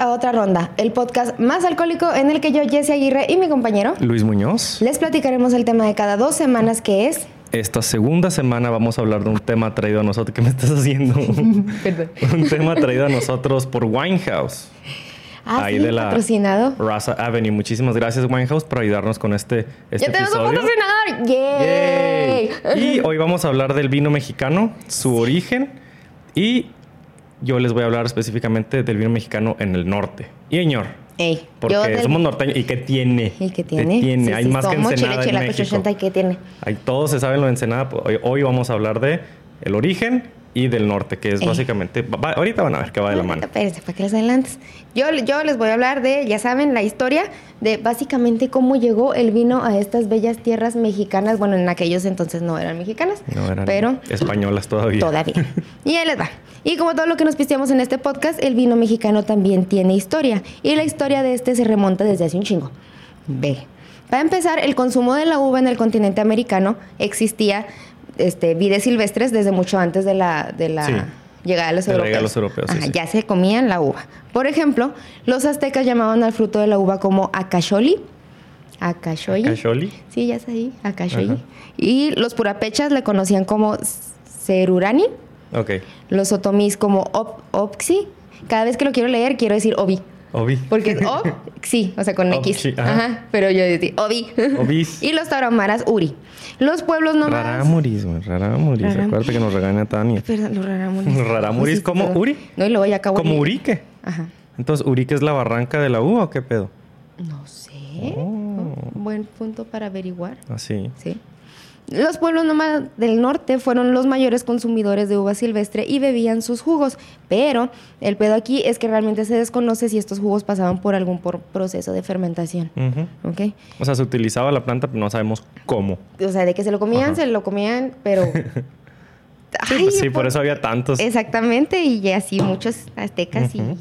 a otra ronda, el podcast más alcohólico en el que yo, Jesse Aguirre y mi compañero Luis Muñoz. les platicaremos el tema de cada dos semanas que es... Esta segunda semana vamos a hablar de un tema traído a nosotros. ¿Qué me estás haciendo? Perdón. un tema traído a nosotros por Winehouse. Ah, Ahí sí, de la patrocinado. Raza Avenue. Muchísimas gracias, Winehouse, por ayudarnos con este, este ¡Ya tenemos un episodio. patrocinador! ¡Yay! Yay. Y hoy vamos a hablar del vino mexicano, su origen y yo les voy a hablar específicamente del vino mexicano en el norte. Y señor, Ey, porque del- somos norteños. ¿Y qué tiene? ¿Y qué tiene? tiene? Sí, Hay sí, más que Ensenada chile, en México. 80 y qué tiene. Ahí todos se saben lo de Ensenada. pues, Hoy, hoy vamos a hablar de el origen y del norte, que es Ey. básicamente... va- ahorita van a ver que va de la mano. Espérense, para que les adelantes. Yo, yo les voy a hablar de, ya saben, la historia de básicamente cómo llegó el vino a estas bellas tierras mexicanas. Bueno, en aquellos entonces no eran mexicanas, No eran pero españolas todavía. todavía. Y ahí les va. Y como todo lo que nos pisteamos en este podcast, el vino mexicano también tiene historia. Y la historia de este se remonta desde hace un chingo. Ve. Para empezar, el consumo de la uva en el continente americano existía este, vides silvestres desde mucho antes de la, de la Sí. llegada de los De europeos. llegada de los europeos, sí, Ajá, sí. Ya se comían la uva. Por ejemplo, los aztecas llamaban al fruto de la uva como acacholi. Acacholi. ¿Cacholi? Sí, ya está ahí, acacholi. Ajá. Y los purapechas le conocían como cerurani. Ok. Los otomís como op, opxi. Cada vez que lo quiero leer, quiero decir obi. Obi. Porque es op, sí, o sea, con X. Opxi, ajá. Ajá. Pero yo decía obi. Obis. y los tarahumaras uri. Los pueblos nómadas. Raramuris, güey. Raramuris. Raram- Acuérdate que nos regaña Tania. Perdón, los raramuris. Raramuris, Sí, ¿como. Uri? No, y luego ya acabo ¿Como Urique? Ajá. Entonces, ¿Urique es la barranca de la uva o qué pedo? No sé. Oh. Buen punto para averiguar. Así. Sí. Los pueblos nómadas del norte fueron los mayores consumidores de uva silvestre y bebían sus jugos, pero el pedo aquí es que realmente se desconoce si estos jugos pasaban por algún por- proceso de fermentación. Ujú. ¿Ok? O sea, se utilizaba la planta, pero no sabemos cómo. O sea, de que se lo comían, Ajá. se lo comían, pero... Sí, pues sí, por por- eso había tantos. Exactamente, y así muchos aztecas y, y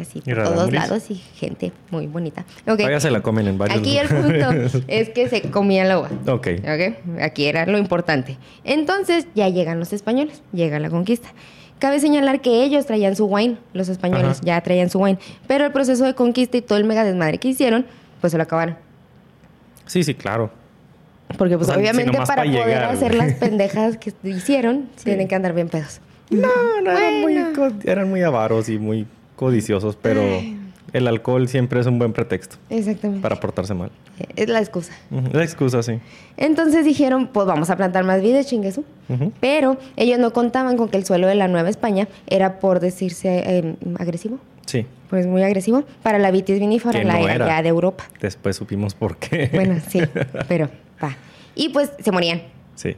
así Y por todos lados y gente muy bonita. Ok. Todavía se la comen en varios Aquí el punto es que se comían la uva. Ok. ¿Ok? Aquí era lo importante. Entonces ya llegan los españoles, llega la conquista. Cabe señalar que ellos traían su wine, los españoles Ajá. ya traían su wine, pero el proceso de conquista y todo el mega desmadre que hicieron, pues se lo acabaron. Sí, sí, claro. Porque pues O sea, si obviamente para pa' poder hacer las pendejas que hicieron, tienen que andar bien pedos. No, no, muy, eran muy avaros y muy codiciosos, pero Ay. el alcohol siempre es un buen pretexto Exactamente. para portarse mal. Es la excusa. La excusa, sí. Entonces dijeron, pues vamos a plantar más vides, chinguesu. Ujú. Pero ellos no contaban con que el suelo de la Nueva España era, por decirse, eh, agresivo. Sí. Pues muy agresivo para la vitis vinifera, Que la no era de Europa. Después supimos por qué. Bueno, sí, pero va. Y pues se morían. Sí.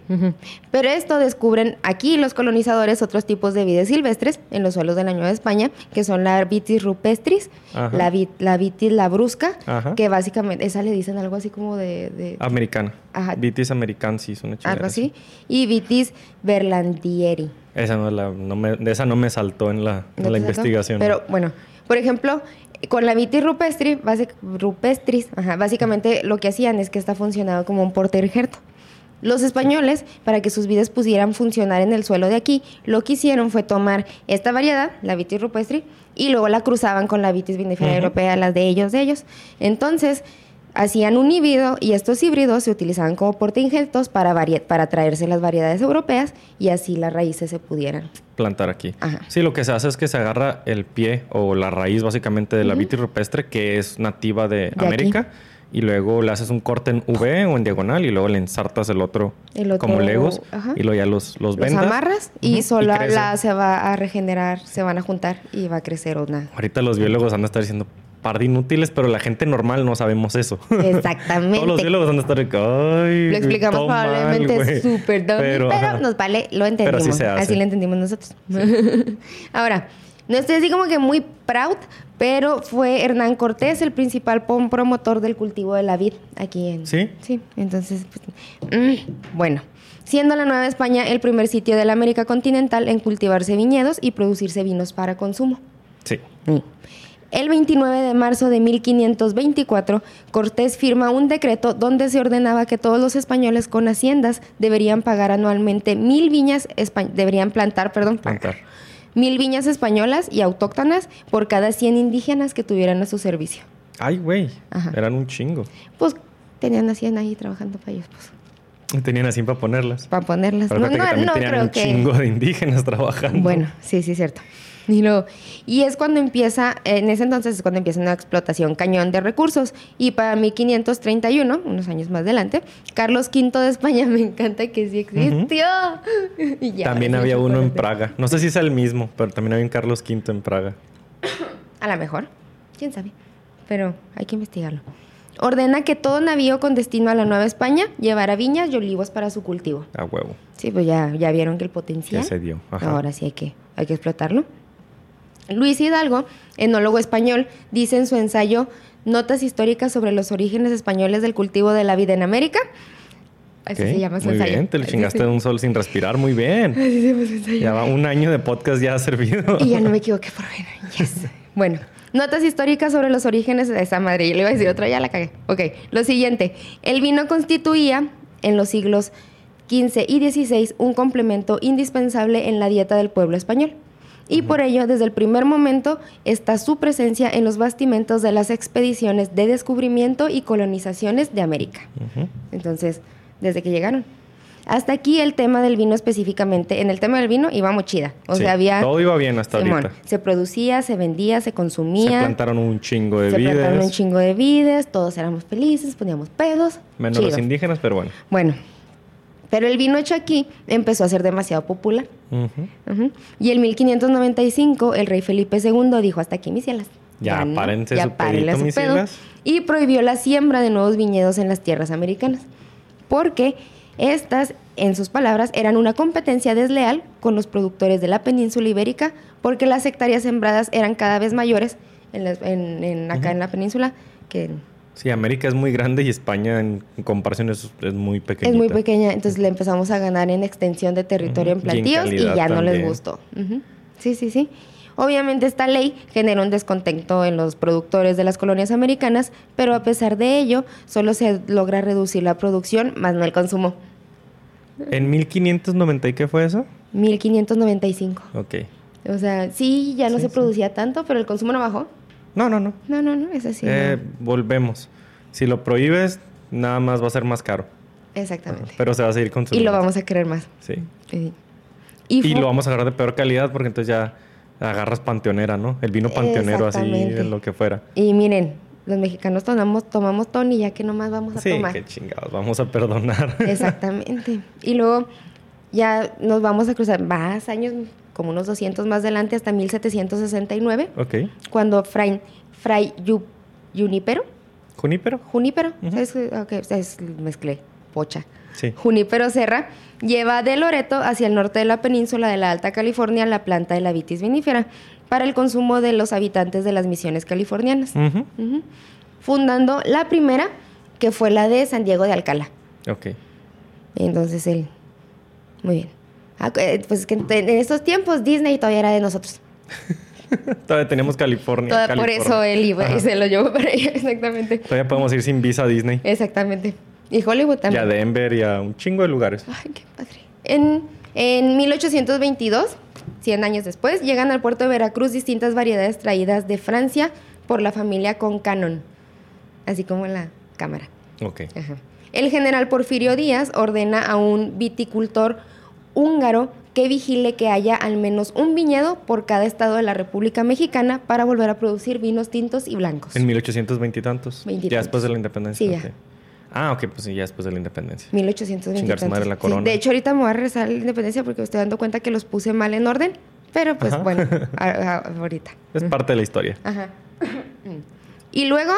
Pero esto descubren aquí los colonizadores otros tipos de vides silvestres en los suelos de la Nueva España, que son la vitis rupestris, Ajá. la, vi- la vitis labrusca, Ajá. que básicamente, esa le dicen algo así como de... de- Americana. Ajá. Vitis americansis, una algo así, y vitis berlandieri. Esa no, la, no me, de esa no me saltó en la, investigación. Pero bueno, por ejemplo, con la vitis rupestri, basic- rupestris, ajá, básicamente lo que hacían es que esta funcionaba como un porter injerto. Los españoles, para que sus vides pudieran funcionar en el suelo de aquí, lo que hicieron fue tomar esta variedad, la vitis rupestri, y luego la cruzaban con la vitis vinifera europea, las de ellos, de ellos. Entonces, hacían un híbrido y estos híbridos se utilizaban como portainjertos para, para traerse las variedades europeas y así las raíces se pudieran. plantar aquí. Ajá. Sí, lo que se hace es que se agarra el pie o la raíz básicamente de la vitis rupestre, que es nativa de, De América, y luego le haces un corte en V o en diagonal y luego le ensartas el otro, El otro, como legos ajá. y luego ya los, los Los amarras y crece. la se va a regenerar, se van a juntar y va a crecer una. Ahorita los biólogos han de estar diciendo par de inútiles, pero la gente normal no sabemos eso. Exactamente. Todos los biólogos han de estar, ay, Lo explicamos probablemente güey". súper pero, ajá. nos vale, lo entendimos. Pero. Así lo entendimos nosotros. Ahora, no estoy así como que muy proud, pero fue Hernán Cortés el principal promotor del cultivo de la vid aquí en... ¿Sí? Sí, entonces, pues, mm, bueno. Siendo la Nueva España el primer sitio de la América continental en cultivarse viñedos y producirse vinos para consumo. Sí. Sí. El 29 de marzo de 1524, Cortés firma un decreto donde se ordenaba que todos los españoles con haciendas deberían pagar anualmente mil viñas, deberían plantar, perdón, Plantar. Mil viñas españolas y autóctonas por cada 100 indígenas que tuvieran a su servicio. Ay, güey. Eran un chingo. Pues tenían a 100 ahí trabajando para ellos, pues, Tenían así para ponerlas. para ponerlas. Pero No, fíjate que no, no creo un que... chingo de indígenas trabajando. Bueno, sí, sí, cierto. Y, luego- y es cuando empieza, en ese entonces es cuando empieza una explotación cañón de recursos. Y para 1531, unos años más adelante, Carlos V de España, me encanta que sí existió. Y ya, También había uno en. Praga. No sé si es el mismo, pero también había un Carlos V en Praga. A lo mejor, quién sabe. Pero hay que investigarlo. Ordena que todo navío con destino a la Nueva España llevara viñas y olivos para su cultivo. A huevo. Sí, pues ya, ya vieron que el potencial. Ya se dio. Ajá. Ahora sí hay que, hay que explotarlo. Luis Hidalgo, enólogo español, dice en su ensayo Notas históricas sobre los orígenes españoles del cultivo de la vida en América. Así se llama su Muy ensayo. bien, te le chingaste de un sol sin respirar. Muy bien. así se llama su ensayo. Ya va un año de podcast ya ha servido. Y ya no me equivoqué por fin. Yes. Bueno, notas históricas sobre los orígenes de esa madre. Yo le iba a decir otra, ya la cagué. Ok, lo siguiente. El vino constituía en los siglos XV y XVI un complemento indispensable en la dieta del pueblo español. Y por ello, desde el primer momento, está su presencia en los bastimentos de las expediciones de descubrimiento y colonizaciones de América. Entonces, desde que llegaron. Hasta aquí el tema del vino específicamente. En el tema del vino íbamos chida. O Sí, sea, había... Todo iba bien hasta Simón, ahorita. se producía, se vendía, se Se consumía. plantaron un chingo de se plantaron un vides. chingo de vides, todos éramos felices, poníamos pedos. Menos chido. los indígenas, pero bueno. Bueno, pero el vino hecho aquí empezó a ser demasiado popular. Y en 1595 el rey Felipe II dijo hasta aquí mis cielas. Ya, párense su párenle a pedito, mis pedo", cielas. Y prohibió la siembra de nuevos viñedos en las tierras americanas. Porque estas, en sus palabras, eran una competencia desleal con los productores de la península ibérica, porque las hectáreas sembradas eran cada vez mayores en en- acá en la península que en- Sí, América es muy grande y España en, comparación es, es muy pequeña. Es muy pequeña, entonces le empezamos a ganar en extensión de territorio en y en plantíos y, ya no les gustó. Sí, sí, sí. Obviamente esta ley generó un descontento en los productores de las colonias americanas, pero a pesar de ello, solo se logra reducir la producción, más no el consumo. ¿En 1590 y qué fue eso? 1595. Ok. O sea, sí, ya no Sí, se sí. producía tanto, pero el consumo no bajó. No, no, no. No, no, no, es así. no. Eh, Volvemos. Si lo prohíbes, nada más va a ser más caro. Exactamente. Pero se va a seguir Y consumiendo. lo vamos a querer más. Sí. Sí. Y, fue- lo vamos a agarrar de peor calidad porque entonces ya agarras panteonera, ¿no? El vino panteonero así de lo que fuera. Y miren, los mexicanos tomamos, tomamos Tony ya que nomás vamos a Sí, tomar. qué chingados. Vamos a perdonar. Exactamente. Y luego ya nos vamos a cruzar más años, como unos 200 más adelante, hasta 1769, ok. cuando Fray, Fray Yu- Junípero, ¿Junípero? Junípero, es- mezclé, pocha. Sí. Junípero Serra lleva de Loreto hacia el norte de la península de la Alta California la planta de la vitis vinífera para el consumo de los habitantes de las misiones californianas, fundando la primera, que fue la de San Diego de Alcalá. Ok. Entonces él. Muy bien. Ah, eh, pues que en estos tiempos Disney todavía era de nosotros. Todavía tenemos California. Toda- por California. eso él iba y se lo llevó para allá. Exactamente. Todavía podemos ir sin visa a Disney. Exactamente. Y Hollywood Y también. a Denver y a un chingo de lugares. Ay, qué padre. En, en 1822, 100 años después, llegan al puerto de Veracruz distintas variedades traídas de Francia por la familia Concanon. Así como la cámara. Ok. Ajá. El general Porfirio Díaz ordena a un viticultor húngaro que vigile que haya al menos un viñedo por cada estado de la República Mexicana para volver a producir vinos tintos y blancos. En 1820 y tantos. Ya después de la independencia. Sí, ya. ok. Ah, ok, pues sí, ya después de la independencia. 1820. Chingar su madre la Sí, corona. de hecho, ahorita me voy a rezar la independencia porque me estoy dando cuenta que los puse mal en orden. Pero pues Ajá. bueno, a- a- ahorita. Es parte de la historia. Ajá. y luego,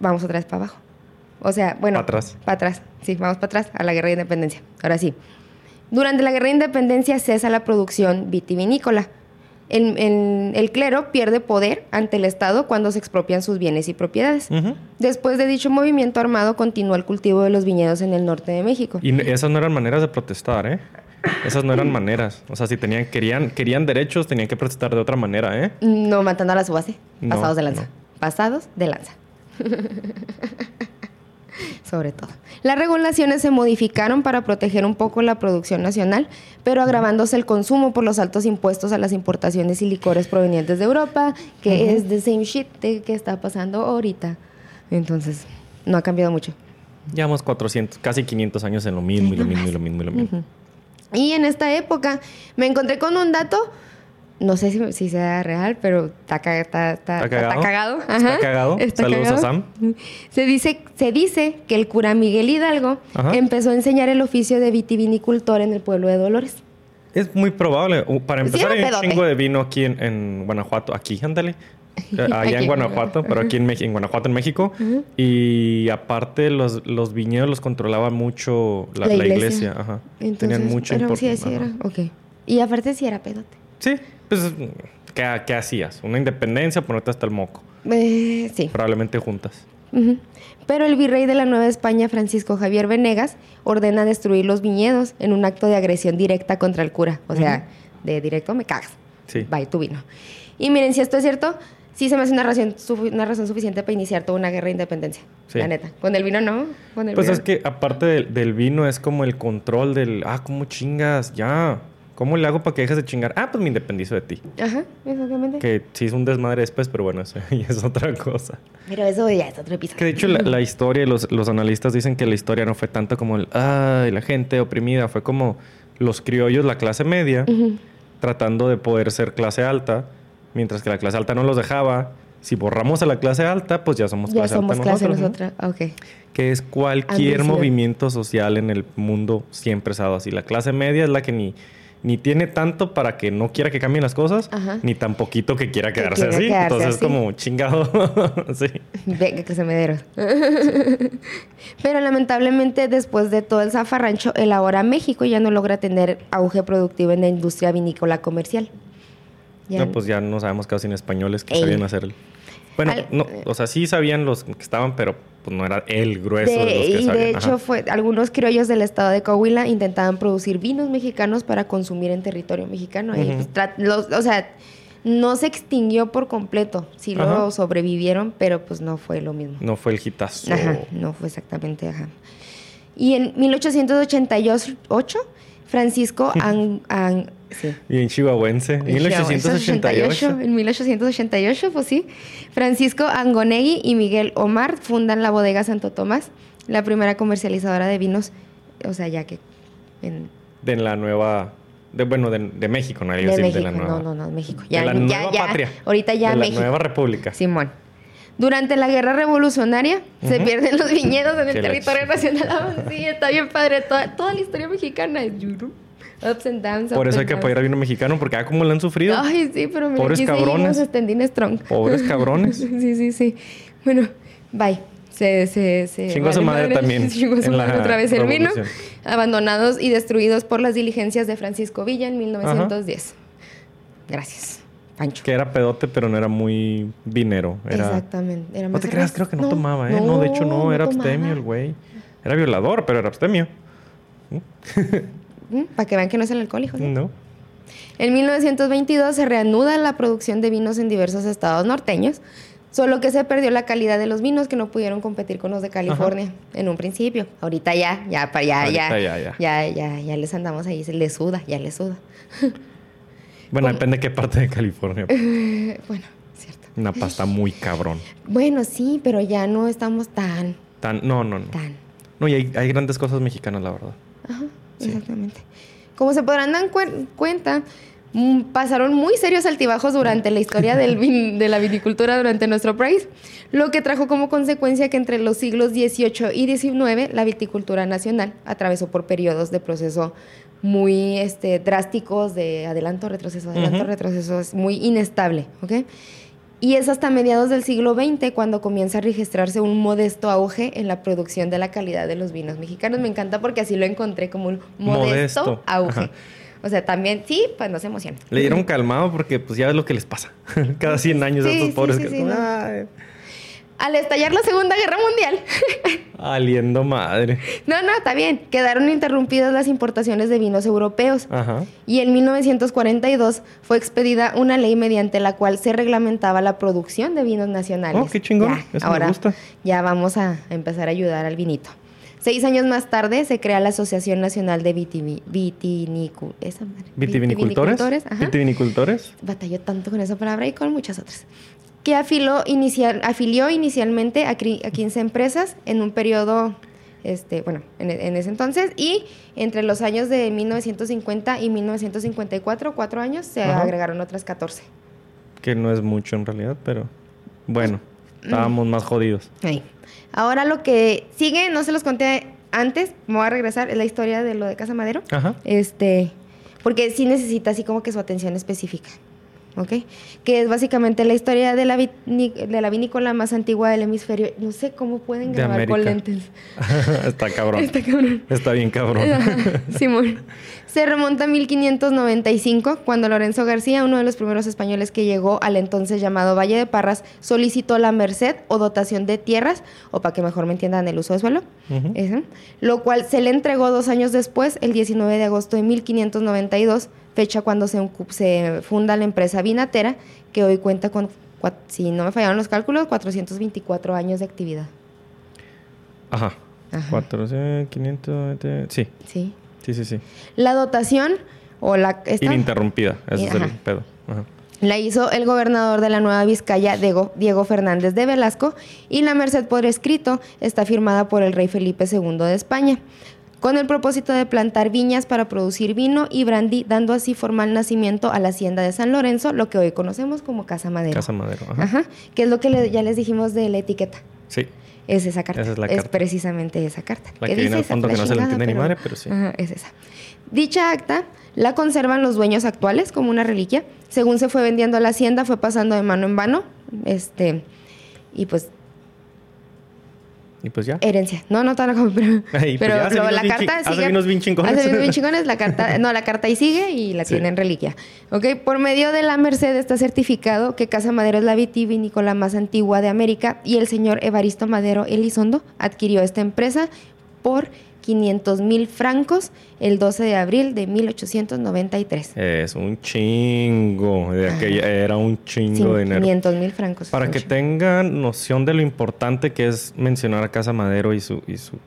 vamos otra vez para abajo. O sea, bueno. Pa' atrás. Para atrás. Sí, vamos para atrás a la guerra de independencia. Ahora sí. Durante la guerra de independencia cesa la producción vitivinícola. El, el- el clero pierde poder ante el Estado cuando se expropian sus bienes y propiedades. Después de dicho movimiento armado, continúa el cultivo de los viñedos en el norte de México. Y esas no eran maneras de protestar, ¿eh? Esas no eran maneras. O sea, si tenían, querían, querían derechos, tenían que protestar de otra manera, ¿eh? No matando a la subase. No, Pasados de lanza. no. Pasados de lanza. sobre todo. Las regulaciones se modificaron para proteger un poco la producción nacional, pero agravándose el consumo por los altos impuestos a las importaciones y licores provenientes de Europa, que es the same shit que está pasando ahorita. Entonces, no ha cambiado mucho. Llevamos 400, casi 500 años en lo mismo y lo mismo y lo mismo y lo mismo. Y en esta época me encontré con un dato, no sé si, si sea real, pero está, está, está- ¿Está está cagado? ¿Está Ajá. cagado? Saludos a. Sam. Se dice, se dice que el cura Miguel Hidalgo Ajá. empezó a enseñar el oficio de vitivinicultor en el pueblo de Dolores. Es muy probable. Para empezar, hay un chingo de vino aquí en, en Guanajuato. Aquí, ándale. Eh, Allá Aquí. en Guanajuato, pero aquí en, en Guanajuato, en México. Y aparte, los, los viñedos los controlaba mucho la, La la iglesia. Ajá. Entonces, Tenían mucho pero sí, sí era. Ok. Y aparte sí era pedote. Sí, pues, ¿qué, qué hacías? ¿Una independencia? Ponerte hasta el moco. Eh, sí. Probablemente juntas. Pero el virrey de la Nueva España, Francisco Javier Venegas, ordena destruir los viñedos en un acto de agresión directa contra el cura. O sea, de directo me cagas. Sí. Bye, tu vino. Y miren, si esto es cierto, sí se me hace una razón, sufi- una razón suficiente para iniciar toda una guerra de independencia. Sí. La neta. Con el vino no. Con el Pues vino es que aparte del, del vino es como el control del, ah, ¿cómo chingas? Ya. ¿Cómo le hago para que dejes de chingar? Ah, pues me independizo de ti. Ajá, exactamente. Que sí es un desmadre después, pero bueno, eso ya es otra cosa. Pero eso ya es otro episodio. Que de hecho la, la historia, los, los analistas dicen que la historia no fue tanto como el, ay, la gente oprimida, fue como los criollos, la clase media, tratando de poder ser clase alta, mientras que la clase alta no los dejaba. Si borramos a la clase alta, pues ya somos Ya clase somos alta clase nosotros. ¿no? nosotras. Ok. Que es cualquier movimiento social en el mundo siempre ha estado así. La clase media es la que ni, ni tiene tanto para que no quiera que cambien las cosas, Ajá. ni tan poquito que quiera Que quedarse quiera así. quedarse Entonces es como chingado. sí. Venga, que se me Pero lamentablemente, después de todo el zafarrancho, el ahora México ya no logra tener auge productivo en la industria vinícola comercial. Ya- No, pues ya no sabemos casi en españoles que Ey. sabían hacer el... Bueno, Al- no, o sea, sí sabían los que estaban, pero pues no era el grueso de, De- los que y sabían. de hecho, Ajá. fue, algunos criollos del estado de Coahuila intentaban producir vinos mexicanos para consumir en territorio mexicano. Y, pues, los- o sea, no se extinguió por completo. Sí lo Ajá. sobrevivieron, pero pues no fue lo mismo. No fue el hitazo. Ajá, no fue exactamente, ajá. Y en 1888, Francisco An- An- sí. Y en chihuahuense. En 1888. En 1888, pues sí. Francisco Angonegui y Miguel Omar fundan la bodega Santo Tomás, la primera comercializadora de vinos, o sea, ya que en De la nueva... De, bueno, de, de México, no de decir México, de la nueva. no, no, no, México. de Ya, la ya, nueva ya, patria. Ahorita ya de México. la nueva república. Simón. Durante la guerra revolucionaria se pierden los viñedos en el la territorio nacional. Ah, sí, está bien padre. Toda, toda la historia mexicana es. Ups and downs. Por eso hay que apoyar al vino mexicano, porque ah, como le han sufrido. Ay, sí, pero mira, Pobres aquí cabrones. seguimos standing strong. Pobres cabrones. sí, sí, sí. Bueno, bye. Se, se, se Chingó a su madre también a su madre otra vez el vino. Abandonados y destruidos por las diligencias de Francisco Villa en 1910. Gracias, Pancho. Que era pedote, pero no era muy vinero. Era... Exactamente. Era No te creas, creo que no, tomaba, ¿eh? No, de hecho no, era tomaba. abstemio el güey. Era violador, pero era abstemio. Mm, Para que vean que no es el alcohol, hijo. No. En 1922 se reanuda la producción de vinos en diversos estados norteños, solo que se perdió la calidad de los vinos que no pudieron competir con los de California en un principio. Ahorita ya, ya, ya, ya, Ahorita ya, ya. ya, ya, ya les andamos ahí, se les suda, ya les suda. Bueno, depende de qué parte de California. Bueno, cierto. Una pasta muy cabrón. Bueno, sí, pero ya no estamos tan, Tan, no, no, no. tan. No, y hay, hay grandes cosas mexicanas, la verdad. Ajá. Exactamente. Como se podrán dar cuen- cuenta, mm, pasaron muy serios altibajos durante la historia del vin- de la viticultura durante nuestro país, lo que trajo como consecuencia que entre los siglos XVIII y XIX la viticultura nacional atravesó por periodos de proceso muy este, drásticos de adelanto, retroceso, adelanto, retroceso, es muy inestable, ¿ok? Y es hasta mediados del siglo XX cuando comienza a registrarse un modesto auge en la producción de la calidad de los vinos mexicanos. Me encanta porque así lo encontré como un modesto, Modesto, auge. ajá. O sea, también, sí, pues no se emocionen. Le dieron calmado porque pues ya ves lo que les pasa. Cada 100 años a estos sí, pobres sí, que no. Al estallar la Segunda Guerra Mundial. Aliendo madre. no, no, está bien. Quedaron interrumpidas las importaciones de vinos europeos. Ajá. Y en 1942 fue expedida una ley mediante la cual se reglamentaba la producción de vinos nacionales. Oh, qué chingón. Ya, Eso me ahora gusta. ya vamos a empezar a ayudar al vinito. Seis años más tarde se crea la Asociación Nacional de Vitimi- Vitinicu- esa madre, Vitivinicultores. ajá. Vitivinicultores. Batalló tanto con esa palabra y con muchas otras. Que afiló inicial, afilió inicialmente a, cri- a 15 empresas en un periodo, este, bueno, en, en ese entonces. Y entre los años de 1950 y 1954, cuatro años, se Ajá. agregaron otras 14. Que no es mucho en realidad, pero bueno, estábamos más jodidos. Ahí. Ahora lo que sigue, no se los conté antes, me voy a regresar, es la historia de lo de Casa Madero. Ajá. Este, porque sí necesita así como que su atención específica. ¿Ok? Que es básicamente la historia de la, de la vinícola más antigua del hemisferio. No sé cómo pueden De grabar con lentes. Está cabrón. Está cabrón. Está bien cabrón. Simón. Se remonta a 1595, cuando Lorenzo García, uno de los primeros españoles que llegó al entonces llamado Valle de Parras, solicitó la merced o dotación de tierras, o para que mejor me entiendan el uso de suelo. Ese, lo cual se le entregó dos años después, el 19 de agosto de 1592, fecha cuando se, funda la empresa vinatera, que hoy cuenta con, si no me fallaron los cálculos, 424 años de actividad. Ajá. Ajá. 400, 500, eh, sí, Sí. Sí, sí, sí. La dotación, o la... esta- Ininterrumpida, ese es el pedo. Ajá. La hizo el gobernador de la Nueva Vizcaya, Diego, Diego Fernández de Velasco, y la merced por escrito está firmada por el rey Felipe II de España, con el propósito de plantar viñas para producir vino y brandy, dando así formal nacimiento a la hacienda de San Lorenzo, lo que hoy conocemos como Casa Madero. Casa Madero. Ajá. Ajá, que es lo que le- ya les dijimos de la etiqueta. Sí. Es esa carta. Esa es la carta. precisamente esa carta. La que viene dice al esa fondo que no se entiende ni madre, pero sí. Ajá, es esa. Dicha acta la conservan los dueños actuales como una reliquia. Según se fue vendiendo la hacienda, fue pasando de mano en mano. Este, y pues, Y pues ya. herencia. No, no pero, Ay, pues pero luego vinos la carta chi- hace sigue. vinos bien chingones. Hace vinos bien chingones, la carta, no, la carta ahí sigue y la Sí. tienen reliquia. Ok, por medio de la Merced está certificado que Casa Madero es la vitivinícola más antigua de América y el señor Evaristo Madero Elizondo adquirió esta empresa por 500 mil francos el 12 de abril de 1893. Es un chingo. De aquella, era un chingo de dinero. 500 mil francos. Para que tengan noción de lo importante que es mencionar a Casa Madero y su, y su,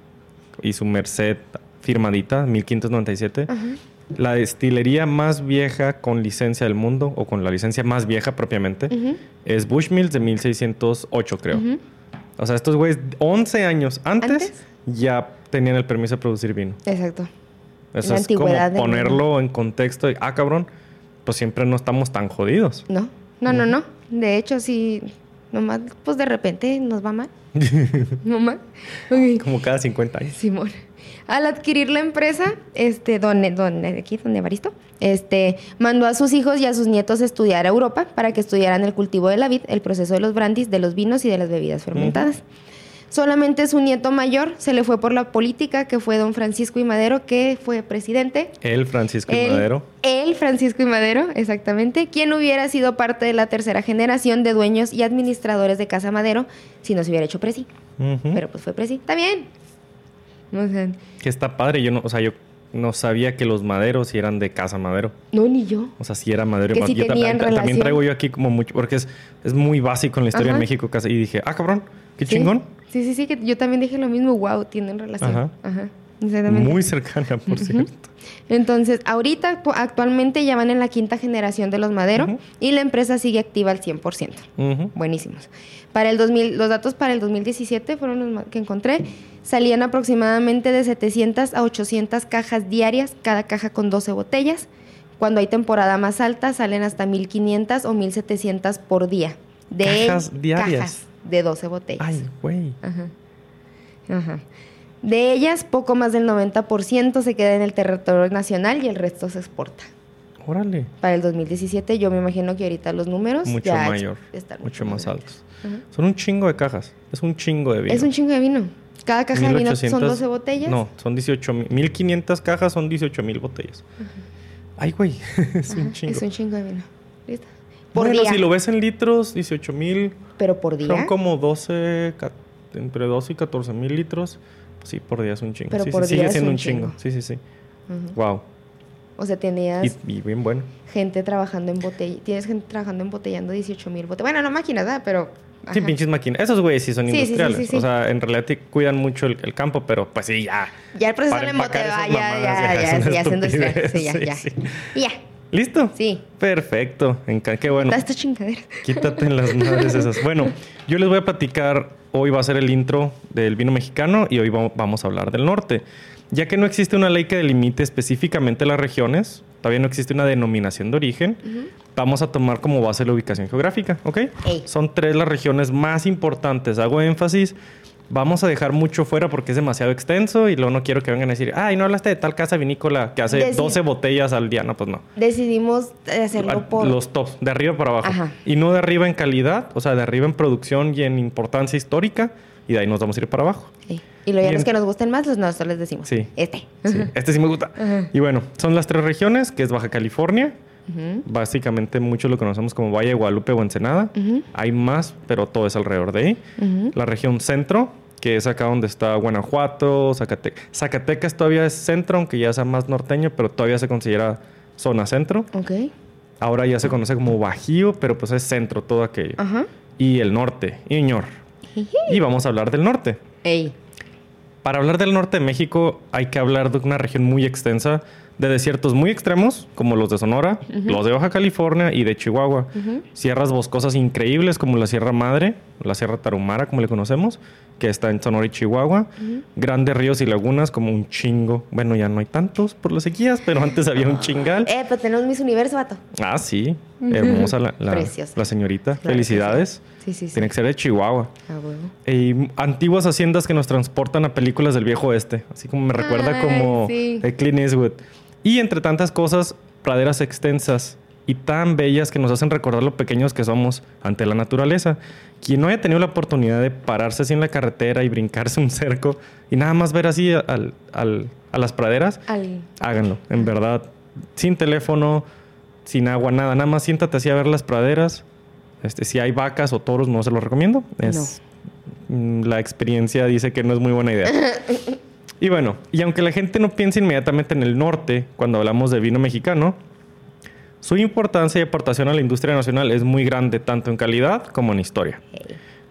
y su merced firmadita, 1597. Ajá. La destilería más vieja con licencia del mundo, o con la licencia más vieja propiamente, es Bushmills de 1608, creo. O sea, estos güeyes 11 años antes, ¿Antes? ya tenían el permiso de producir vino. Exacto. Eso La es como antigüedad ponerlo en contexto. de, ah, cabrón, pues siempre no estamos tan jodidos. No, no, no, no. De hecho, sí, nomás, pues de repente nos va mal. no mal. Como cada 50 años. Simón. Al adquirir la empresa, este, don, don, aquí, don Evaristo, este, mandó a sus hijos y a sus nietos a estudiar a Europa para que estudiaran el cultivo de la vid, el proceso de los brandis, de los vinos y de las bebidas fermentadas. Solamente su nieto mayor se le fue por la política, que fue don Francisco y Madero, que fue presidente. El Francisco y Madero. Él, Francisco y Madero, exactamente, quien hubiera sido parte de la tercera generación de dueños y administradores de Casa Madero si no se hubiera hecho presi. Pero pues fue presi. Está bien. O sea, Que está padre. Yo no, o sea, yo no sabía que los maderos eran de Casa Madero. no, ni yo. O sea, sí era madero. y Que yo tenían ta- también relación. traigo yo aquí como mucho, porque es, es muy básico en la historia Ajá. de México. Y dije, ah, cabrón, qué Sí. chingón. Sí, sí, sí, que yo también dije lo mismo. Wow, tienen relación. Ajá. Ajá. Muy cercana, por cierto. Entonces, ahorita, actualmente ya van en la quinta generación de los Madero y la empresa sigue activa al 100%. Ujú. Buenísimos. Para el 2000, los datos para el 2017 fueron los que encontré. Salían aproximadamente de 700 a 800 cajas diarias, cada caja con 12 botellas. Cuando hay temporada más alta, salen hasta 1500 o 1700 por día. De Cajas diarias. cajas de 12 botellas. Ay, güey. Ajá. Ajá. De ellas, poco más del 90% se queda en el territorio nacional y el resto se exporta. Órale. Para el 2017, yo me imagino que ahorita los números Mucho ya mayor. están Mucho más altos. altos. Ajá. Son un chingo de cajas. Es un chingo de vino. Es un chingo de vino. Cada caja de vino son 1800 12 botellas. No, son 18 mil. 1500 cajas son 18 mil botellas. Ay, güey. es un Ajá, chingo. Es un chingo de vino. ¿Listo? Por bueno, día. si lo ves en litros, 18 mil. Pero por día. Son como 12, ca- entre 12 y 14 mil litros. Pues sí, por día es un chingo. Pero sí, por sí, día sigue siendo un chingo. chingo. Sí, sí, sí. Ujú. Wow. O sea, tenías Y, y bien bueno. gente trabajando en botella. Tienes gente trabajando embotellando 18 mil botellas. Bueno, no máquinas, ¿verdad? Pero. Sí, ajá. pinches máquinas. Esos güeyes sí son Sí, sí, sí, industriales. sí, sí. O sea, en realidad te cuidan mucho el, el campo, pero pues sí, ya. Ya el proceso del embotellado, esas ya, ya, ya ya, es ya, es industrial. Sí, ya, ya. Sí, sí. Y ya. ¿Listo? Sí. Perfecto. Enca- Qué bueno. Da esta chingadera. Quítate las madres esas. Bueno, yo les voy a platicar. Hoy va a ser el intro del vino mexicano y hoy va- vamos a hablar del norte. Ya que no existe una ley que delimite específicamente las regiones, todavía no existe una denominación de origen, vamos a tomar como base la ubicación geográfica, ¿ok? Ey. Son tres las regiones más importantes. Hago énfasis. Vamos a dejar mucho fuera porque es demasiado extenso y luego no quiero que vengan a decir, ay, no hablaste de tal casa vinícola que hace Deci- 12 botellas al día. No, pues no. Decidimos hacerlo por. Los tops, de arriba para abajo. Ajá. Y no de arriba en calidad, o sea, de arriba en producción y en importancia histórica. Y de ahí nos vamos a ir para abajo. Sí. Y luego ya los que nos gusten más, los nosotros les decimos. Sí. Este. Sí, este sí me gusta. Ajá. Y bueno, son las tres regiones, que es Baja California. Básicamente muchos lo conocemos como Valle de Guadalupe o Ensenada. Hay más, pero todo es alrededor de ahí. La región centro, que es acá donde está Guanajuato, Zacatecas. Zacatecas todavía es centro, aunque ya sea más norteño, pero todavía se considera zona centro. Ok. Ahora ya se conoce como Bajío, pero pues es centro todo aquello. Y el norte, Iñor. Y vamos a hablar del norte. Ey. Para hablar del norte de México hay que hablar de una región muy extensa de desiertos muy extremos, como los de Sonora, los de Baja California y de Chihuahua. Sierras boscosas increíbles como la Sierra Madre, la Sierra Tarahumara, como le conocemos, que está en Sonora y Chihuahua. Grandes ríos y lagunas como un chingo. Bueno, ya no hay tantos por las sequías, pero antes había un chingal. Eh, pero tenemos Miss Universo, vato. Ah, sí. Hermosa la, la- la señorita. Claro, Felicidades. Sí, sí, sí. Tiene que ser de Chihuahua. A huevo. Y antiguas haciendas que nos transportan a películas del viejo oeste. Así como me recuerda Ay, como sí. de Clint Eastwood. Y entre tantas cosas, praderas extensas y tan bellas que nos hacen recordar lo pequeños que somos ante la naturaleza. Quien no haya tenido la oportunidad de pararse así en la carretera y brincarse un cerco y nada más ver así al- al- a las praderas, Al... háganlo, en verdad. Sin teléfono, sin agua, nada. Nada más siéntate así a ver las praderas. Este, si hay vacas o toros, no se los recomiendo. Es, mm, La experiencia dice que no es muy buena idea. y bueno, y aunque la gente no piense inmediatamente en el norte cuando hablamos de vino mexicano, su importancia y aportación a la industria nacional es muy grande, tanto en calidad como en historia.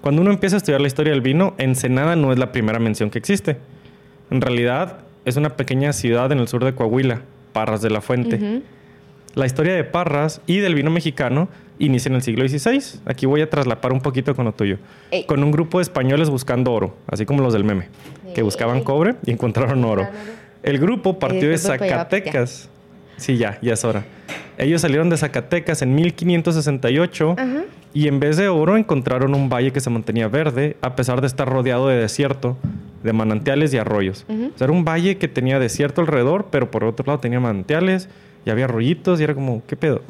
Cuando uno empieza a estudiar la historia del vino, Ensenada no es la primera mención que existe. En realidad, es una pequeña ciudad en el sur de Coahuila, Parras de la Fuente. La historia de Parras y del vino mexicano inicia en el siglo XVI. Aquí voy a traslapar un poquito con lo tuyo. Ey. Con un grupo de españoles buscando oro, así como los del meme, que buscaban cobre y encontraron oro. El grupo partió de Zacatecas. Sí, ya, ya es hora. Ellos salieron de Zacatecas en 1568 Ajá. y en vez de oro encontraron un valle que se mantenía verde a pesar de estar rodeado de desierto, de manantiales y arroyos. O sea, era un valle que tenía desierto alrededor, pero por otro lado tenía manantiales y había arroyitos y era como, ¿qué pedo?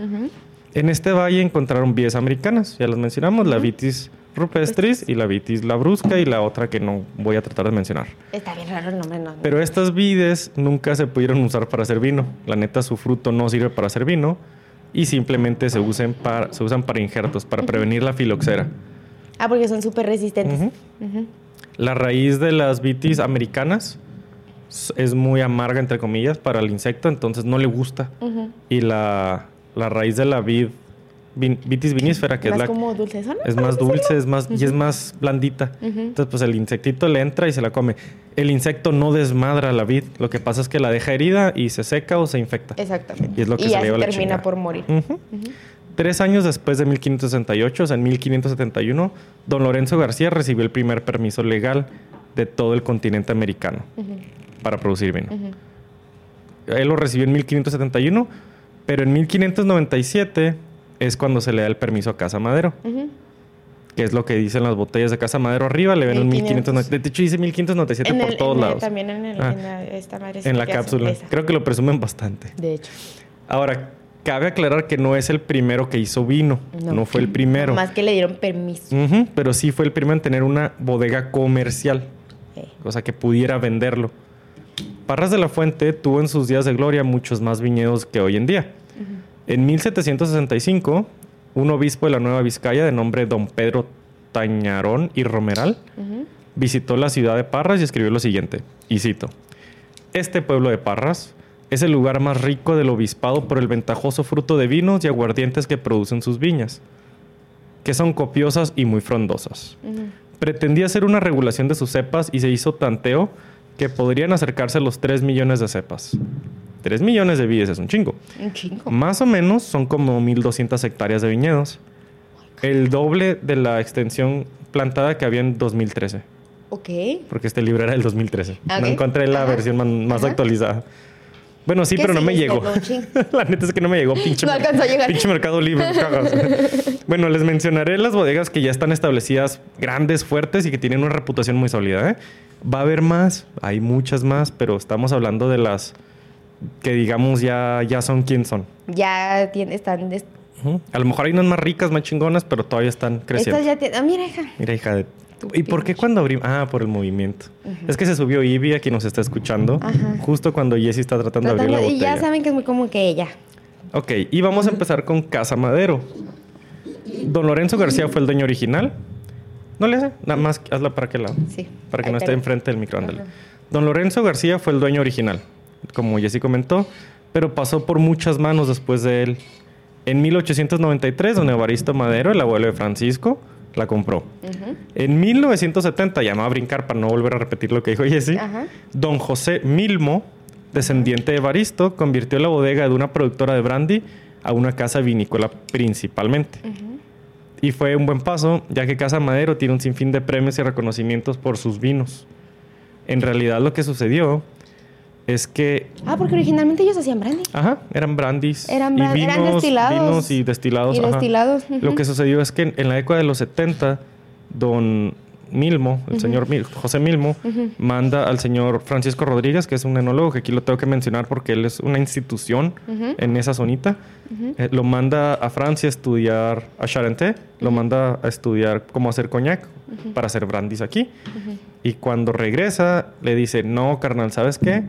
En este valle encontraron vides americanas, ya las mencionamos, la vitis rupestris y la vitis labrusca y la otra que no voy a tratar de mencionar. Está bien raro el nombre, no. Pero estas vides nunca se pudieron usar para hacer vino. La neta, su fruto no sirve para hacer vino y simplemente se, usen para, se usan para injertos, para prevenir la filoxera. Ah, porque son súper resistentes. La raíz de las vitis americanas es muy amarga, entre comillas, para el insecto, entonces no le gusta. Y la, la raíz de la vid, vin- vitis vinísfera, que Más es la como dulce, ¿no? es más dulce, es más, y es más blandita. Entonces, pues el insectito le entra y se la come. El insecto no desmadra la vid, lo que pasa es que la deja herida y se seca o se infecta. Exactamente. Y es lo que se le lleva la termina por morir. Tres años después de 1568, o sea, en 1571, don Lorenzo García recibió el primer permiso legal de todo el continente americano para producir vino. Él lo recibió en 1571, pero en 1597 es cuando se le da el permiso a Casa Madero. Que es lo que dicen las botellas de Casa Madero arriba, le ven un 1500. 1597. De hecho, dice 1597 En por el- todos en el- lados. También en, el, Ah. en la, esta madre en la que hacen cápsula. esa. Creo que lo presumen bastante. De hecho. Ahora, cabe aclarar que no es el primero que hizo vino. No, fue el primero. Más que le dieron permiso. Pero sí fue el primero en tener una bodega comercial. O sea, que pudiera venderlo. Parras de la Fuente tuvo en sus días de gloria muchos más viñedos que hoy en día. En 1765, un obispo de la Nueva Vizcaya de nombre Don Pedro Tañarón y Romeral visitó la ciudad de Parras y escribió lo siguiente, y cito, Este pueblo de Parras es el lugar más rico del obispado por el ventajoso fruto de vinos y aguardientes que producen sus viñas, que son copiosas y muy frondosas. Pretendía hacer una regulación de sus cepas y se hizo tanteo que podrían acercarse a los 3 millones de cepas. 3 millones de vides es un chingo. Un chingo. Más o menos son como 1.200 hectáreas de viñedos. El doble de la extensión plantada que había en 2013. Ok. Porque este libro era del 2013. Ah, No ok. encontré la Ajá. versión man- más Ajá. actualizada. Bueno, sí, ¿Qué pero no me llegó. La neta es que no me llegó, pinche. No alcanzó a llegar. Pinche mercado libre. bueno, les mencionaré las bodegas que ya están establecidas, grandes, fuertes y que tienen una reputación muy sólida. ¿eh? Va a haber más, hay muchas más, pero estamos hablando de las que digamos ya, ya son quien son. Ya tiene, están. des-. A lo mejor hay unas más ricas, más chingonas, pero todavía están creciendo. Estas ya tienen. Ah, mira, hija. Mira, hija de... ¿Y por qué cuando abrimos? Ah, por el movimiento. Es que se subió Ivy, aquí nos está escuchando, Ajá. justo cuando Jessie está tratando, de abrir la Tratando- y botella. ya saben que es muy como que ella. Ok, y vamos a empezar con Casa Madero. Don Lorenzo García fue el dueño original. No le hace, nada más hazla para aquel lado. Sí. Para que no esté enfrente del micro. Don Lorenzo García fue el dueño original, como Jessy comentó, pero pasó por muchas manos después de él. En 1893, don Evaristo Madero, el abuelo de Francisco, la compró. En 1970, ya me voy a brincar para no volver a repetir lo que dijo Jessy, Ajá. don José Milmo, descendiente de Evaristo, convirtió la bodega de una productora de brandy a una casa vinícola principalmente. Y fue un buen paso, ya que Casa Madero tiene un sinfín de premios y reconocimientos por sus vinos. En realidad lo que sucedió es que, Ah, porque originalmente ellos hacían brandy. ajá, eran brandies Eran y bran- eran vinos, destilados. vinos y destilados. Y ajá. destilados. Lo que sucedió es que en, la década de los 70, don Milmo, el señor Mil- José Milmo, manda al señor Francisco Rodríguez, que es un enólogo, que aquí lo tengo que mencionar porque él es una institución en esa zonita. Eh, lo manda a Francia a estudiar a Charenté, lo manda a estudiar cómo hacer coñac para hacer brandis aquí. Y cuando regresa, le dice, no, carnal, ¿sabes qué?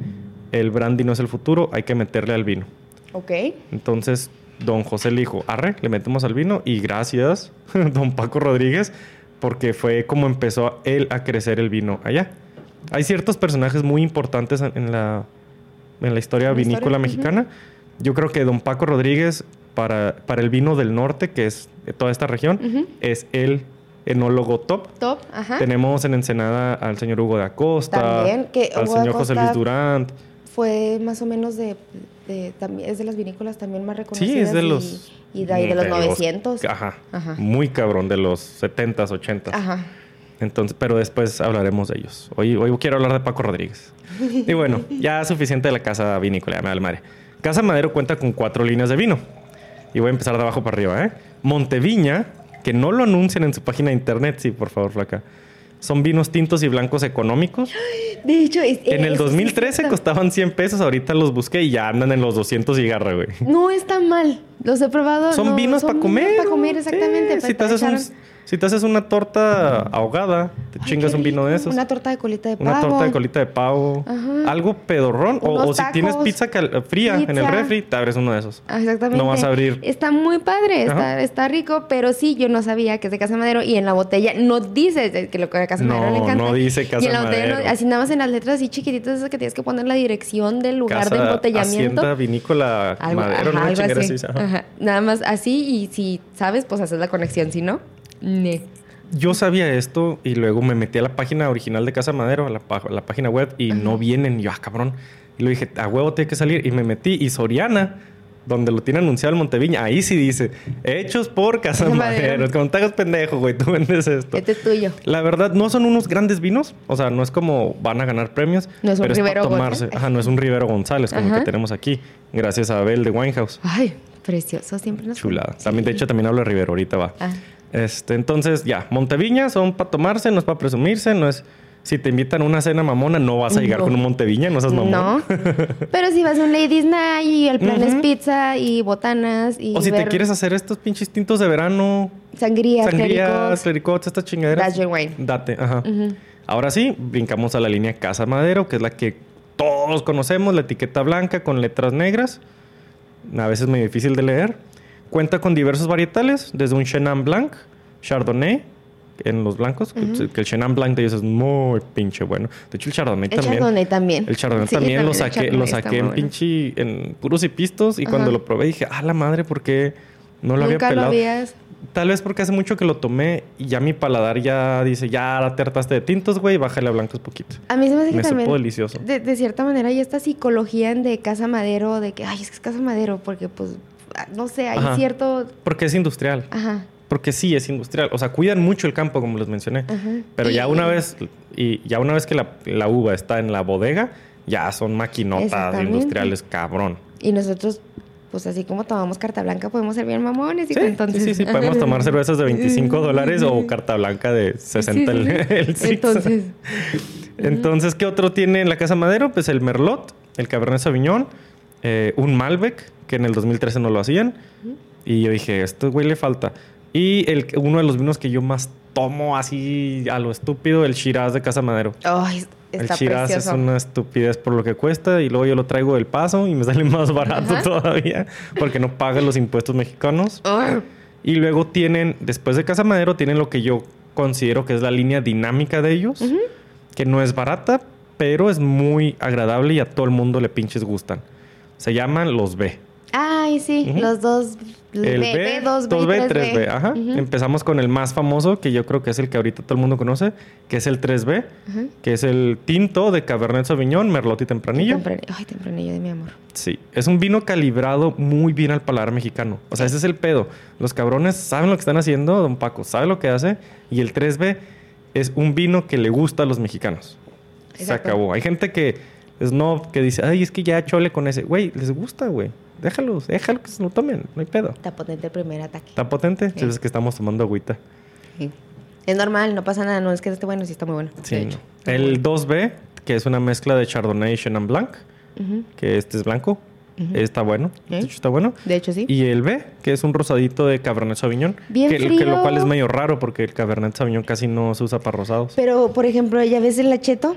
El brandy no es el futuro, hay que meterle al vino. Ok. Entonces, don José le dijo, arre, le metemos al vino y gracias, don Paco Rodríguez, porque fue como empezó él a crecer el vino allá. Hay ciertos personajes muy importantes en, la, en la historia En vinícola historia, mexicana. Yo creo que don Paco Rodríguez, para, para el vino del norte, que es de toda esta región, es el enólogo top. Top. Ajá. Tenemos en Ensenada al señor Hugo de Acosta, También, que al señor José Luis Durant. Fue más o menos de, de- también es de las vinícolas también más reconocidas. Sí, es de y- los... Y, de, ahí de los 900. Ajá, Ajá. Muy cabrón, de los 70s, 80s. Ajá. Entonces, pero después hablaremos de ellos. Hoy, hoy quiero hablar de Paco Rodríguez. Y bueno, ya suficiente de la casa vinícola, ya me da el madre. Casa Madero cuenta con cuatro líneas de vino. Y voy a empezar de abajo para arriba, ¿eh? Monteviña, que no lo anuncian en su página de internet, sí, por favor, flaca. Son vinos tintos y blancos económicos. De hecho, es- En el eso sí es 2013 cierto. costaban 100 pesos, ahorita los busqué y ya andan en los 200 y garra, güey. No está mal. Los he probado. Son no, vinos para comer. Para comer, exactamente. Sí, si, te haces un- si te haces una torta ahogada, te Ay, chingas un vino de esos. Una torta de colita de pavo. Una torta de colita de pavo. Ajá. Algo pedorrón. O, si tienes pizza cal- fría en el refri, te abres uno de esos. Ah, Exactamente. No vas a abrir. Está muy padre, está, está rico, pero sí, yo no sabía que es de Casa Madero y en la botella no dice que lo que a Casa No, Madero le encanta. no dice Casa Y en la botella, no- así nada más en las letras así chiquititas, esas que tienes que poner la dirección del lugar de embotellamiento. Hacienda Vinícola Algo, Madero, ajá, ¿no? algo Chingadera así. así, ajá. Ajá. Nada más así y si sabes, pues haces la conexión, si no, ne. Yo sabía esto y luego me metí a la página original de Casa Madero, a la, página web, y no vienen. Y yo, ah, cabrón. Y lo dije, a huevo tiene que salir. Y me metí. Y Soriana, donde lo tiene anunciado el Monteviña, ahí sí dice, hechos por Casa Madero. Madero. Es como te hagas pendejo, güey, tú vendes esto. Este es tuyo. La verdad, no son unos grandes vinos. O sea, no es como van a ganar premios. No es un pero es Rivero para tomarse. González. Ajá, no es un Rivero González como el Ajá. que tenemos aquí. Gracias a Abel de Winehouse. Ay, precioso, siempre nos Chulada. Sí. También, de hecho, también hablo de Rivero. Ahorita va. Ah. Este, entonces, ya. Monteviña son para tomarse, no es para presumirse. No es... Si te invitan a una cena mamona, no vas a llegar No. con un Monteviña. No seas mamón. No. Pero si vas a un Ladies Night y el plan es pizza y botanas y O si te quieres hacer estos pinches tintos de verano, sangrías, sangrías, clericots, estas chingaderas. That's your wine. Date, ajá. Ahora sí, brincamos a la línea Casa Madero, que es la que todos conocemos, la etiqueta blanca con letras negras, a veces muy difícil de leer. Cuenta con diversos varietales, desde un Chenin Blanc, Chardonnay, en los blancos, que- que el Chenin Blanc de ellos es muy pinche bueno. De hecho, el Chardonnay El también. Chardonnay también. El Chardonnay Sí, también, lo el saqué, lo saqué en bueno. pinche, en puros y pistos. Y cuando lo probé dije, ah, la madre, ¿por qué no lo Nunca había lo pelado? habías... Tal vez porque hace mucho que lo tomé y ya mi paladar ya dice, ya te hartaste de tintos, güey, bájale a blancos poquito. A mí se me hace que Me también... supo delicioso. De, de cierta manera hay esta psicología de Casa Madero, de que, ay, es que es Casa Madero, porque pues, no sé, hay Ajá. cierto... Porque es industrial. Ajá, Porque sí, es industrial. O sea, cuidan mucho el campo, como les mencioné. ajá. Pero ya una vez, y ya una vez que la, la uva está en la bodega, ya son maquinotas industriales, cabrón. Y nosotros, pues así como tomamos carta blanca, podemos ser bien mamones. Y Sí, entonces... sí, sí, sí. Podemos tomar cervezas de 25 dólares o carta blanca de 60 Sí, sí, el, el six. Entonces, Entonces, ¿qué otro tiene en la Casa Madero? Pues el Merlot, el Cabernet Sauvignon, eh, un Malbec, que en el 2013 no lo hacían. Y yo dije, esto güey le falta. Y el, uno de los vinos que yo más tomo así a lo estúpido, el Shiraz de Casa Madero. ay, El Shiraz precioso. es una estupidez por lo que cuesta y luego yo lo traigo del paso y me sale más barato todavía porque no paga los impuestos mexicanos. Y luego tienen, después de Casa Madero, tienen lo que yo considero que es la línea dinámica de ellos, que no es barata, pero es muy agradable y a todo el mundo le pinches gustan. Se llaman los B. Ay, sí, los dos... El B, B, 2B, 2B, 3B. 3B. Ajá. Empezamos con el más famoso, que yo creo que es el que ahorita todo el mundo conoce, que es el 3B, Ajá. que es el tinto de Cabernet Sauvignon, Merlot y Tempranillo. Tempran- Ay, tempranillo de mi amor. Sí, es un vino calibrado muy bien al paladar mexicano. O sea, ese es el pedo. Los cabrones saben lo que están haciendo, don Paco sabe lo que hace. Y el 3B es un vino que le gusta a los mexicanos. Se acabó. Hay gente que es no, que dice, ay, es que ya chole con ese. Güey, les gusta, güey. Déjalos, déjalo que se lo tomen. No hay pedo. Está potente el primer ataque. Está potente. Sí. Es que estamos tomando agüita. Sí. Es normal, no pasa nada. No es que esté bueno, sí está muy bueno. Sí. de no. El 2B, que es una mezcla de Chardonnay y Chenin Blanc, Ujú. que este es blanco. Ujú. Está bueno. De Sí. hecho, está bueno. De hecho, sí. Y el B, que es un rosadito de Cabernet Sauvignon. Bien que, que frío. lo cual es medio raro porque el Cabernet Sauvignon casi no se usa para rosados. Pero, por ejemplo, ya ves el lacheto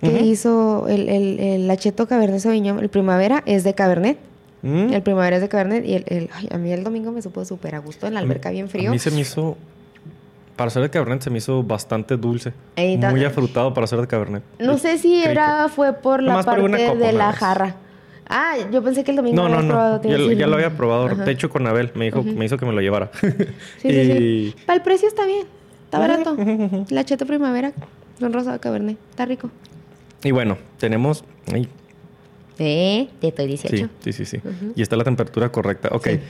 que hizo el, el, el lacheto Cabernet Sauvignon, el primavera es de Cabernet. Mm. El primavera es de Cabernet y el, el- ay, a mí el domingo me supo súper a gusto en la alberca bien frío. A mí se me hizo... Para ser de Cabernet se me hizo bastante dulce. Ey, Muy afrutado para ser de Cabernet. No sé si era fue por la Nomás parte copa de la jarra. Ah, yo pensé que el domingo No, no, probado, no. te Ya, ya lo había probado. Ajá. De hecho, con Abel me dijo, me hizo que me lo llevara. Sí, sí, y... sí. Para el precio está bien. Está barato. ujú. Lacheto primavera con rosado Cabernet. Está rico. Y bueno, tenemos... ay, Eh, te estoy sí, 18. sí, sí, sí. Y está la temperatura correcta. Ok. Sí.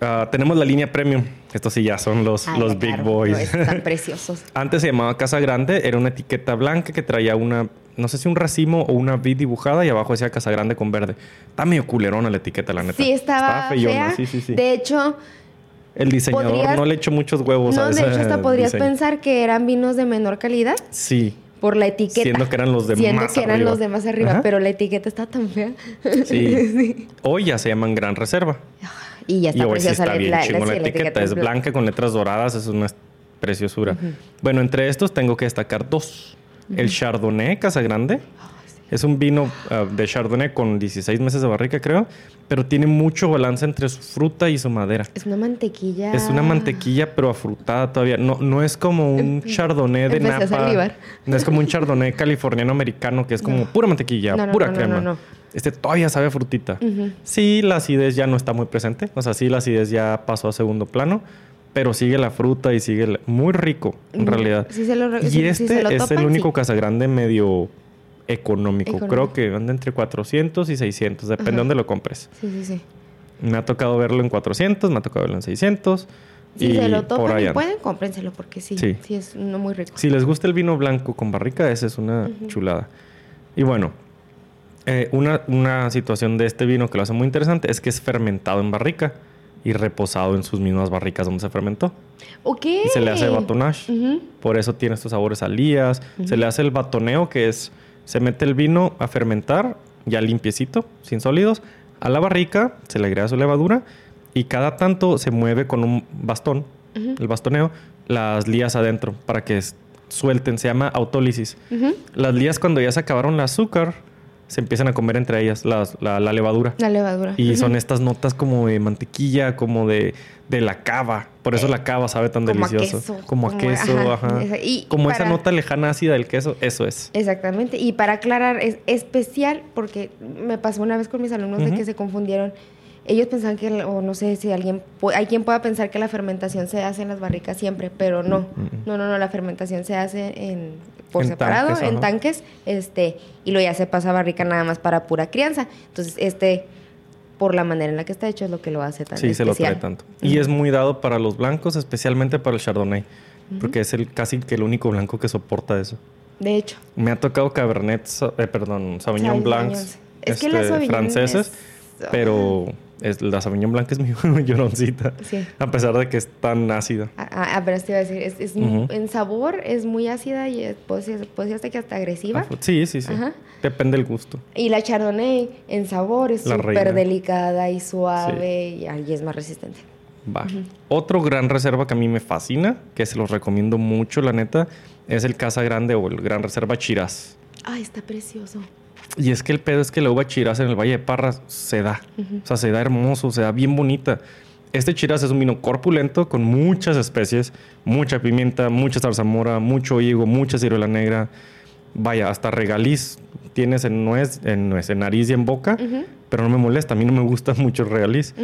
Ah, tenemos la línea premium. Estos sí ya son los, Ay, los big boys. No, están preciosos. Antes se llamaba Casa Grande, era una etiqueta blanca que traía una, no sé si un racimo o una vid dibujada y abajo decía Casa Grande con verde. Está medio culerona la etiqueta, la neta. Sí, estaba feyona, fea. sí, sí, sí. De hecho, El diseñador podrías- no le echó muchos huevos no, a de ese hecho hasta podrías diseño. pensar que eran vinos de menor calidad Sí, por la etiqueta. siendo que eran los de Siendo más que eran arriba. los de más arriba, Ajá. pero la etiqueta está tan fea. Sí. Hoy ya se llaman Gran Reserva. Y ya y está sí preciosa está la, bien la- la, la etiqueta. Es blanca. blanca con letras doradas, es una preciosura. Bueno, entre estos tengo que destacar dos. El Chardonnay Casa Grande. Es un vino ah, de Chardonnay con 16 meses de barrica, creo, pero tiene mucho balance entre su fruta y su madera. Es una mantequilla. Es una mantequilla, pero afrutada todavía. No, no es como un Chardonnay de Empecé Napa. No es como un Chardonnay californiano americano que es como No. pura mantequilla, No, no, pura crema. no, no. Este todavía sabe a frutita. Sí, la acidez ya no está muy presente. O sea, sí, la acidez ya pasó a segundo plano. Pero sigue la fruta y sigue la- muy rico, en realidad. Sí se lo y sí- sí este se lo es el único. Casagrande medio económico. Económico. Creo que anda entre 400 y 600. Depende de dónde lo compres. Sí, sí, sí. Me ha tocado verlo en 400, me ha tocado verlo en 600. Si y se lo ahí y pueden, cómprenselo porque sí, Sí. sí, es uno muy rico. Si les gusta el vino blanco con barrica, esa es una chulada. Y bueno, eh, una, una situación de este vino que lo hace muy interesante es que es fermentado en barrica y reposado en sus mismas barricas donde se fermentó. Ok. Y se le hace batonage. Ujú. Por eso tiene estos sabores a lías. Se le hace el batoneo, que es, se mete el vino a fermentar, ya limpiecito, sin sólidos, a la barrica, se le agrega su levadura y cada tanto se mueve con un bastón, el bastoneo, las lías adentro para que suelten. Se llama autólisis. Las lías cuando ya se acabaron el azúcar, se empiezan a comer entre ellas las- la, la levadura. La levadura. Y son estas notas como de mantequilla, como de, de la cava. Por eso la cava sabe tan Eh, como a delicioso. queso, como a queso, ajá, ajá. esa- y como esa nota lejana ácida del queso, eso es. Exactamente. Y para aclarar, es especial porque me pasó una vez con mis alumnos de que se confundieron. Ellos pensaban que, o no sé si alguien, hay quien pueda pensar que la fermentación se hace en las barricas siempre, pero no. No, no, no, la fermentación se hace en, por En separado, tanques, en ajá. tanques, este, y luego ya se pasa a barrica nada más para pura crianza. Entonces, este, por la manera en la que está hecho, es lo que lo hace tan Sí, se lo trae tanto. Y es muy dado para los blancos, especialmente para el Chardonnay. Porque es el casi que el único blanco que soporta eso. De hecho. Me ha tocado Cabernet, eh, perdón, Sauvignon Sauvignon Blancs Es que la este, franceses, es- pero es, la Sauvignon Blanc es mi lloroncita. Sí. A pesar de que es tan ácida. Ah, Ah, ah, pero te iba a decir, es, es en sabor es muy ácida y es- puede ser, puede ser hasta que hasta agresiva. Ah, Sí, sí, sí. Ajá. Depende del gusto. Y la Chardonnay en sabor es súper delicada y suave y, es más resistente. Va. Otro gran reserva que a mí me fascina, que se los recomiendo mucho, la neta, es el Casa Grande o el Gran Reserva Chiraz. Ay, está precioso. Y es que el pedo es que la uva Chiraz en el Valle de Parras se da. O sea, se da hermoso, se da bien bonita. Este Chiraz es un vino corpulento con muchas especies, mucha pimienta, mucha zarzamora, mucho higo, mucha ciruela negra. Vaya, hasta regaliz tienes en nuez, en nuez, en nariz y en boca, pero no me molesta. A mí no me gusta mucho el regaliz.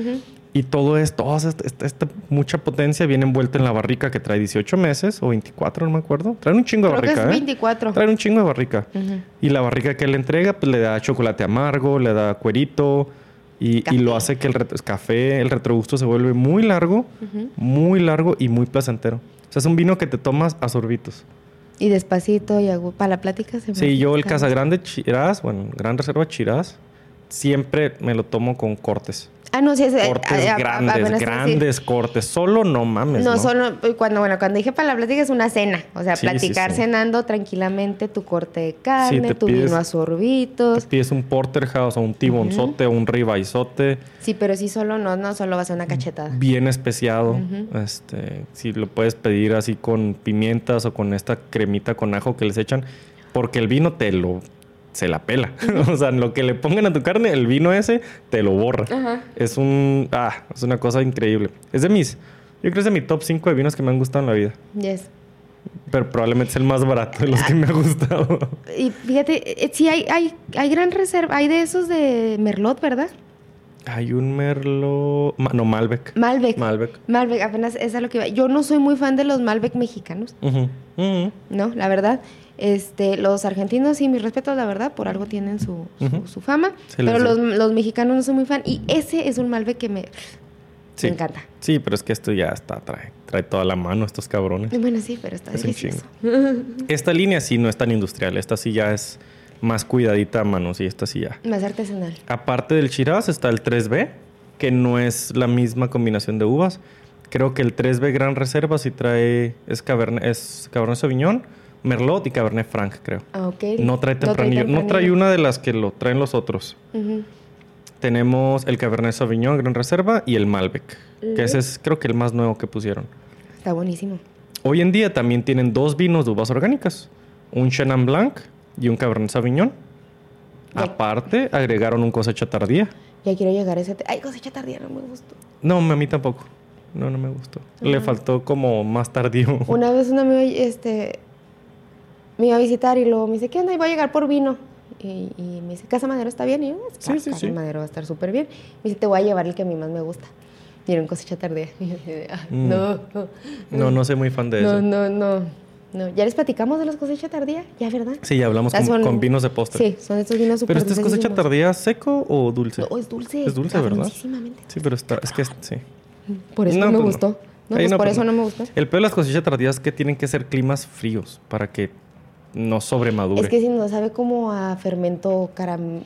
Y todo esto, toda esta, esta- esta mucha potencia viene envuelta en la barrica que trae 18 meses o 24, no me acuerdo. Trae un chingo de Creo que barrica, es ¿eh? 24. Trae un chingo de barrica. Ujú. Y la barrica que le entrega, pues le da chocolate amargo, le da cuerito y, y lo hace que el café, el retrogusto se vuelve muy largo, Ujú. muy largo y muy placentero. O sea, es un vino que te tomas a sorbitos. Y despacito y agu- para la plática se me Sí, yo el está- Casa Grande Chiraz, bueno, Gran Reserva Chiraz, siempre me lo tomo con cortes. Ah, no, sí, es, Cortes grandes, te iba a decir. grandes cortes. Solo no mames. No, No, solo cuando, bueno, cuando dije para la plática es una cena. O sea, Sí, platicar sí. cenando tranquilamente tu corte de carne, te tu pides- vino a Te sorbitos. pides un porterhouse o un tibonzote o un ribaizote Sí, pero sí solo no, no solo va a una cachetada. bien especiado. Este, si lo puedes pedir así con pimientas o con esta cremita con ajo que les echan, porque el vino te lo se la pela. o sea, lo que le pongan a tu carne, el vino ese te lo borra. Ajá. Es un ah, es una cosa increíble. Es de mis yo creo que es de mi top 5 de vinos que me han gustado en la vida. Yes. Pero probablemente es el más barato de los que me ha gustado. Y fíjate, eh, sí hay, hay, hay gran reserva, hay de esos de Merlot, ¿verdad? Hay un Merlot, Ma- no Malbec. Malbec. Malbec. Malbec, apenas es a lo que iba. Yo no soy muy fan de los Malbec mexicanos. ¿no? La verdad. Este, los argentinos, sí, mis respetos, la verdad, por algo tienen su, su- fama. Se pero los, los mexicanos no soy muy fan. Y ese es un Malbec que me, Sí. me encanta. Sí, pero es que esto ya está, trae, trae toda la mano estos cabrones. Bueno, sí, pero está Es delicioso. Esta línea sí no es tan industrial, esta sí ya es más cuidadita a mano, sí, esta sí ya. Más artesanal. Aparte del Shiraz está el 3B, que no es la misma combinación de uvas. Creo que el 3B Gran Reserva sí trae, es Cabernet, es Cabernet Sauvignon, Merlot y Cabernet Franc, creo. Ah, ok. No trae tempranillo, no trae una de las que lo traen los otros. Tenemos el Cabernet Sauvignon Gran Reserva y el Malbec, que ese es creo que el más nuevo que pusieron. Está buenísimo. Hoy en día también tienen dos vinos de uvas orgánicas, un Chenin Blanc y un Cabernet Sauvignon. Ya. Aparte, agregaron un cosecha tardía. Ya quiero llegar a ese... Ay, cosecha tardía, no me gustó. No, a mí tampoco. No, no me gustó. Le faltó como más tardío. Una vez un amigo este, me iba a visitar y luego me dice, ¿qué onda? Y voy a llegar por vino. Y, y me dice, ¿Casa Madero está bien? Y yo, "Ah, Sí, sí, Casa sí. Madero va a estar súper bien. Me dice, te voy a llevar el que a mí más me gusta. Y era un cosecha tardía. Y yo "Ay, Mm. no, no, No, no soy muy fan de no, eso. no, no, no. ¿Ya les platicamos de las cosechas tardía? Ya, ¿verdad? Sí, ya hablamos con, son- con vinos de postre. Sí, son estos vinos súper Pero este es cosecha tardía seco o dulce. No, es dulce. Es dulce, ¿verdad? Sí, pero está, es que es- sí. Por eso No, no, me pues no. gustó. No, pues no, por pues eso no. no me gustó. El peor de las cosechas tardías es que tienen que ser climas fríos para que no sobremadure. Es que si no sabe como a fermento caram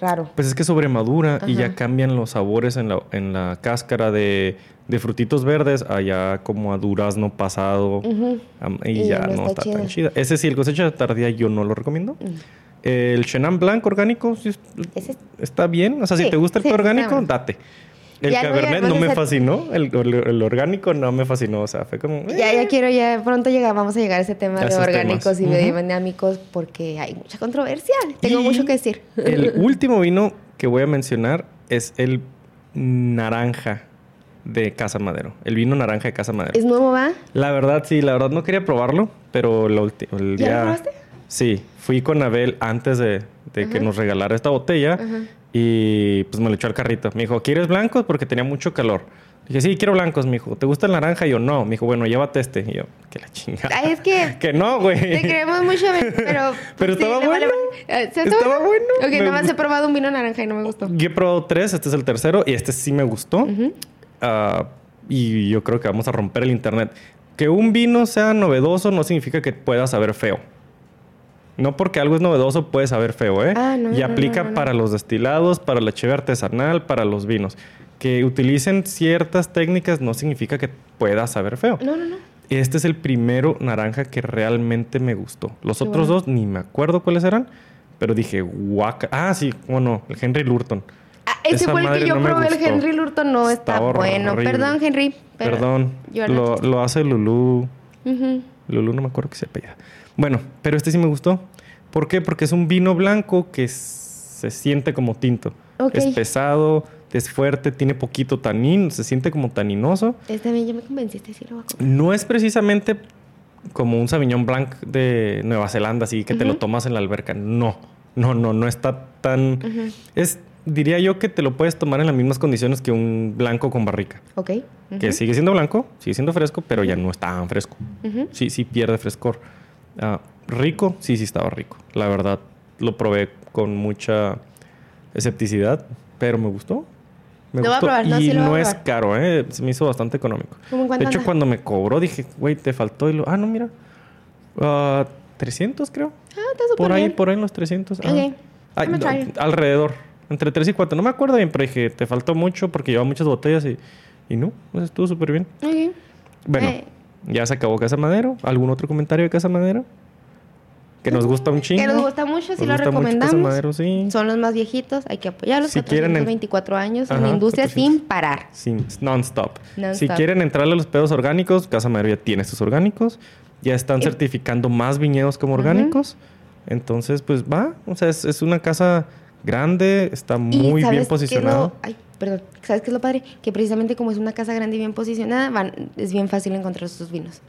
raro. Pues es que sobremadura y ya cambian los sabores en la, en la cáscara de, de frutitos verdes allá como a durazno pasado Ujú. am- y, Y ya no no está está tan chida. Ese sí, el cosecha tardía yo no lo recomiendo. Mm. El Chenin Blanc orgánico sí es- Ese es- está bien. O sea, si Sí, te gusta el sí, orgánico, date. El Ya Cabernet no no me si- fascinó, el, el- el orgánico no me fascinó, o sea, fue como... eh. Ya, ya quiero, ya pronto llega, vamos a llegar a ese tema A de orgánicos temas. y Ujú. biodinámicos porque hay mucha controversia. Tengo Y mucho que decir. El último vino que voy a mencionar es el naranja de Casa Madero. El vino naranja de Casa Madero. ¿Es nuevo, va? La verdad, sí, la verdad no quería probarlo, pero lo el ¿Ya día... lo probaste? Sí, fui con Abel antes de, de que nos regalara esta botella Ajá. y pues me lo echó al carrito. Me dijo, ¿quieres blancos? Porque tenía mucho calor. Dije, sí, quiero blancos, me dijo. ¿Te gusta el naranja? Y yo, no. Me dijo, bueno, llévate este. Y yo, que la chingada. Ay, es que que no, güey. te queremos mucho, pero... Pero estaba le vale- bueno. ¿sí Estaba bueno. Ok, Me nada más he probado un vino naranja y no me gustó. Yo he probado tres, este es el tercero y este sí me gustó. Ujú. Ah, y yo creo que vamos a romper el internet. Que un vino sea novedoso no significa que pueda saber feo. No porque algo es novedoso puede saber feo, ¿eh? Ah, no, y no, aplica no. para los destilados, para la cheve artesanal, para los vinos. Que utilicen ciertas técnicas no significa que pueda saber feo. No, no, no. Este es el primero naranja que realmente me gustó. Los Qué otros bueno. dos ni me acuerdo cuáles eran, pero dije, guaca. Ah, sí, bueno, el Henry Lurton. Ah, ese fue el que yo no probé, el. Henry Lurton no está, Está bueno. horrible. Perdón, Henry. Perdón, yo lo, lo hace Lulú. Lulú no me acuerdo que se apellida. Bueno, pero este sí me gustó. ¿Por qué? Porque es un vino blanco que se siente como tinto. Es pesado, es fuerte, tiene poquito tanín, se siente como taninoso. Este también ya me convenciste, sí lo voy a comer. No es precisamente como un Sauvignon Blanc de Nueva Zelanda, así que te lo tomas en la alberca. No, no, no, no está tan... Es, diría yo que te lo puedes tomar en las mismas condiciones que un blanco con barrica. Ok. Que sigue siendo blanco, sigue siendo fresco, pero ya no es tan fresco. Sí, sí pierde frescor. Ah, rico, sí, sí estaba rico. La verdad, lo probé con mucha escepticidad, pero me gustó. Me Lo voy a gustó. probar, no, y sí lo voy a no es caro, ¿eh? Se me hizo bastante económico. ¿Cómo en De hecho, anda? cuando me cobró, dije, güey, te faltó. Y lo, ah, no, mira. Ah, 300, creo. Ah, está súper Por ahí, bien. por ahí en los 300. ah. Ok. Ay, I'm no, gonna try it. alrededor. Entre 3 y 4. No me acuerdo bien, pero dije, te faltó mucho porque llevaba muchas botellas y, y no, pues estuvo súper bien. Bueno, Eh. ya se acabó Casa Madero. ¿Algún otro comentario de Casa Madero? Que nos gusta un chingo. Que nos gusta mucho, sí Nos lo recomendamos. Casa Madero, sí. Son los más viejitos, hay que apoyarlos. Si quieren en- 424 años en la industria 400. sin parar. Sin, non-stop. Si quieren entrarle a los pedos orgánicos, Casa Madero ya tiene estos orgánicos. Ya están certificando más viñedos como orgánicos. Entonces, pues va. O sea, es, es una casa grande, está muy ¿sabes bien lo- Ay, perdón. ¿Sabes qué es lo padre? Que precisamente como es una casa grande y bien posicionada, van, es bien fácil encontrar sus vinos.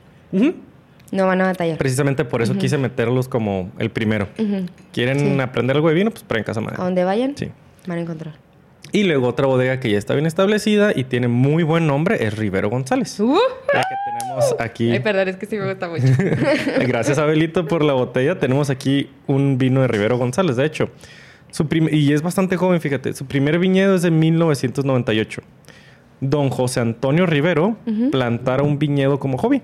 No van a batallar. Precisamente por eso quise meterlos como el primero. ¿Quieren Sí. aprender algo de vino? Pues prueben Casa A Madero. donde vayan, Sí. van a encontrar. Y luego otra bodega que ya está bien establecida y tiene muy buen nombre es Rivero González. La que tenemos aquí. Ay, perdón, es que sí me gusta mucho. Gracias, Abelito, por la botella. Tenemos aquí un vino de Rivero González, de hecho. Su y es bastante joven, fíjate. Su primer viñedo es de 1998. Don José Antonio Rivero plantara un viñedo como hobby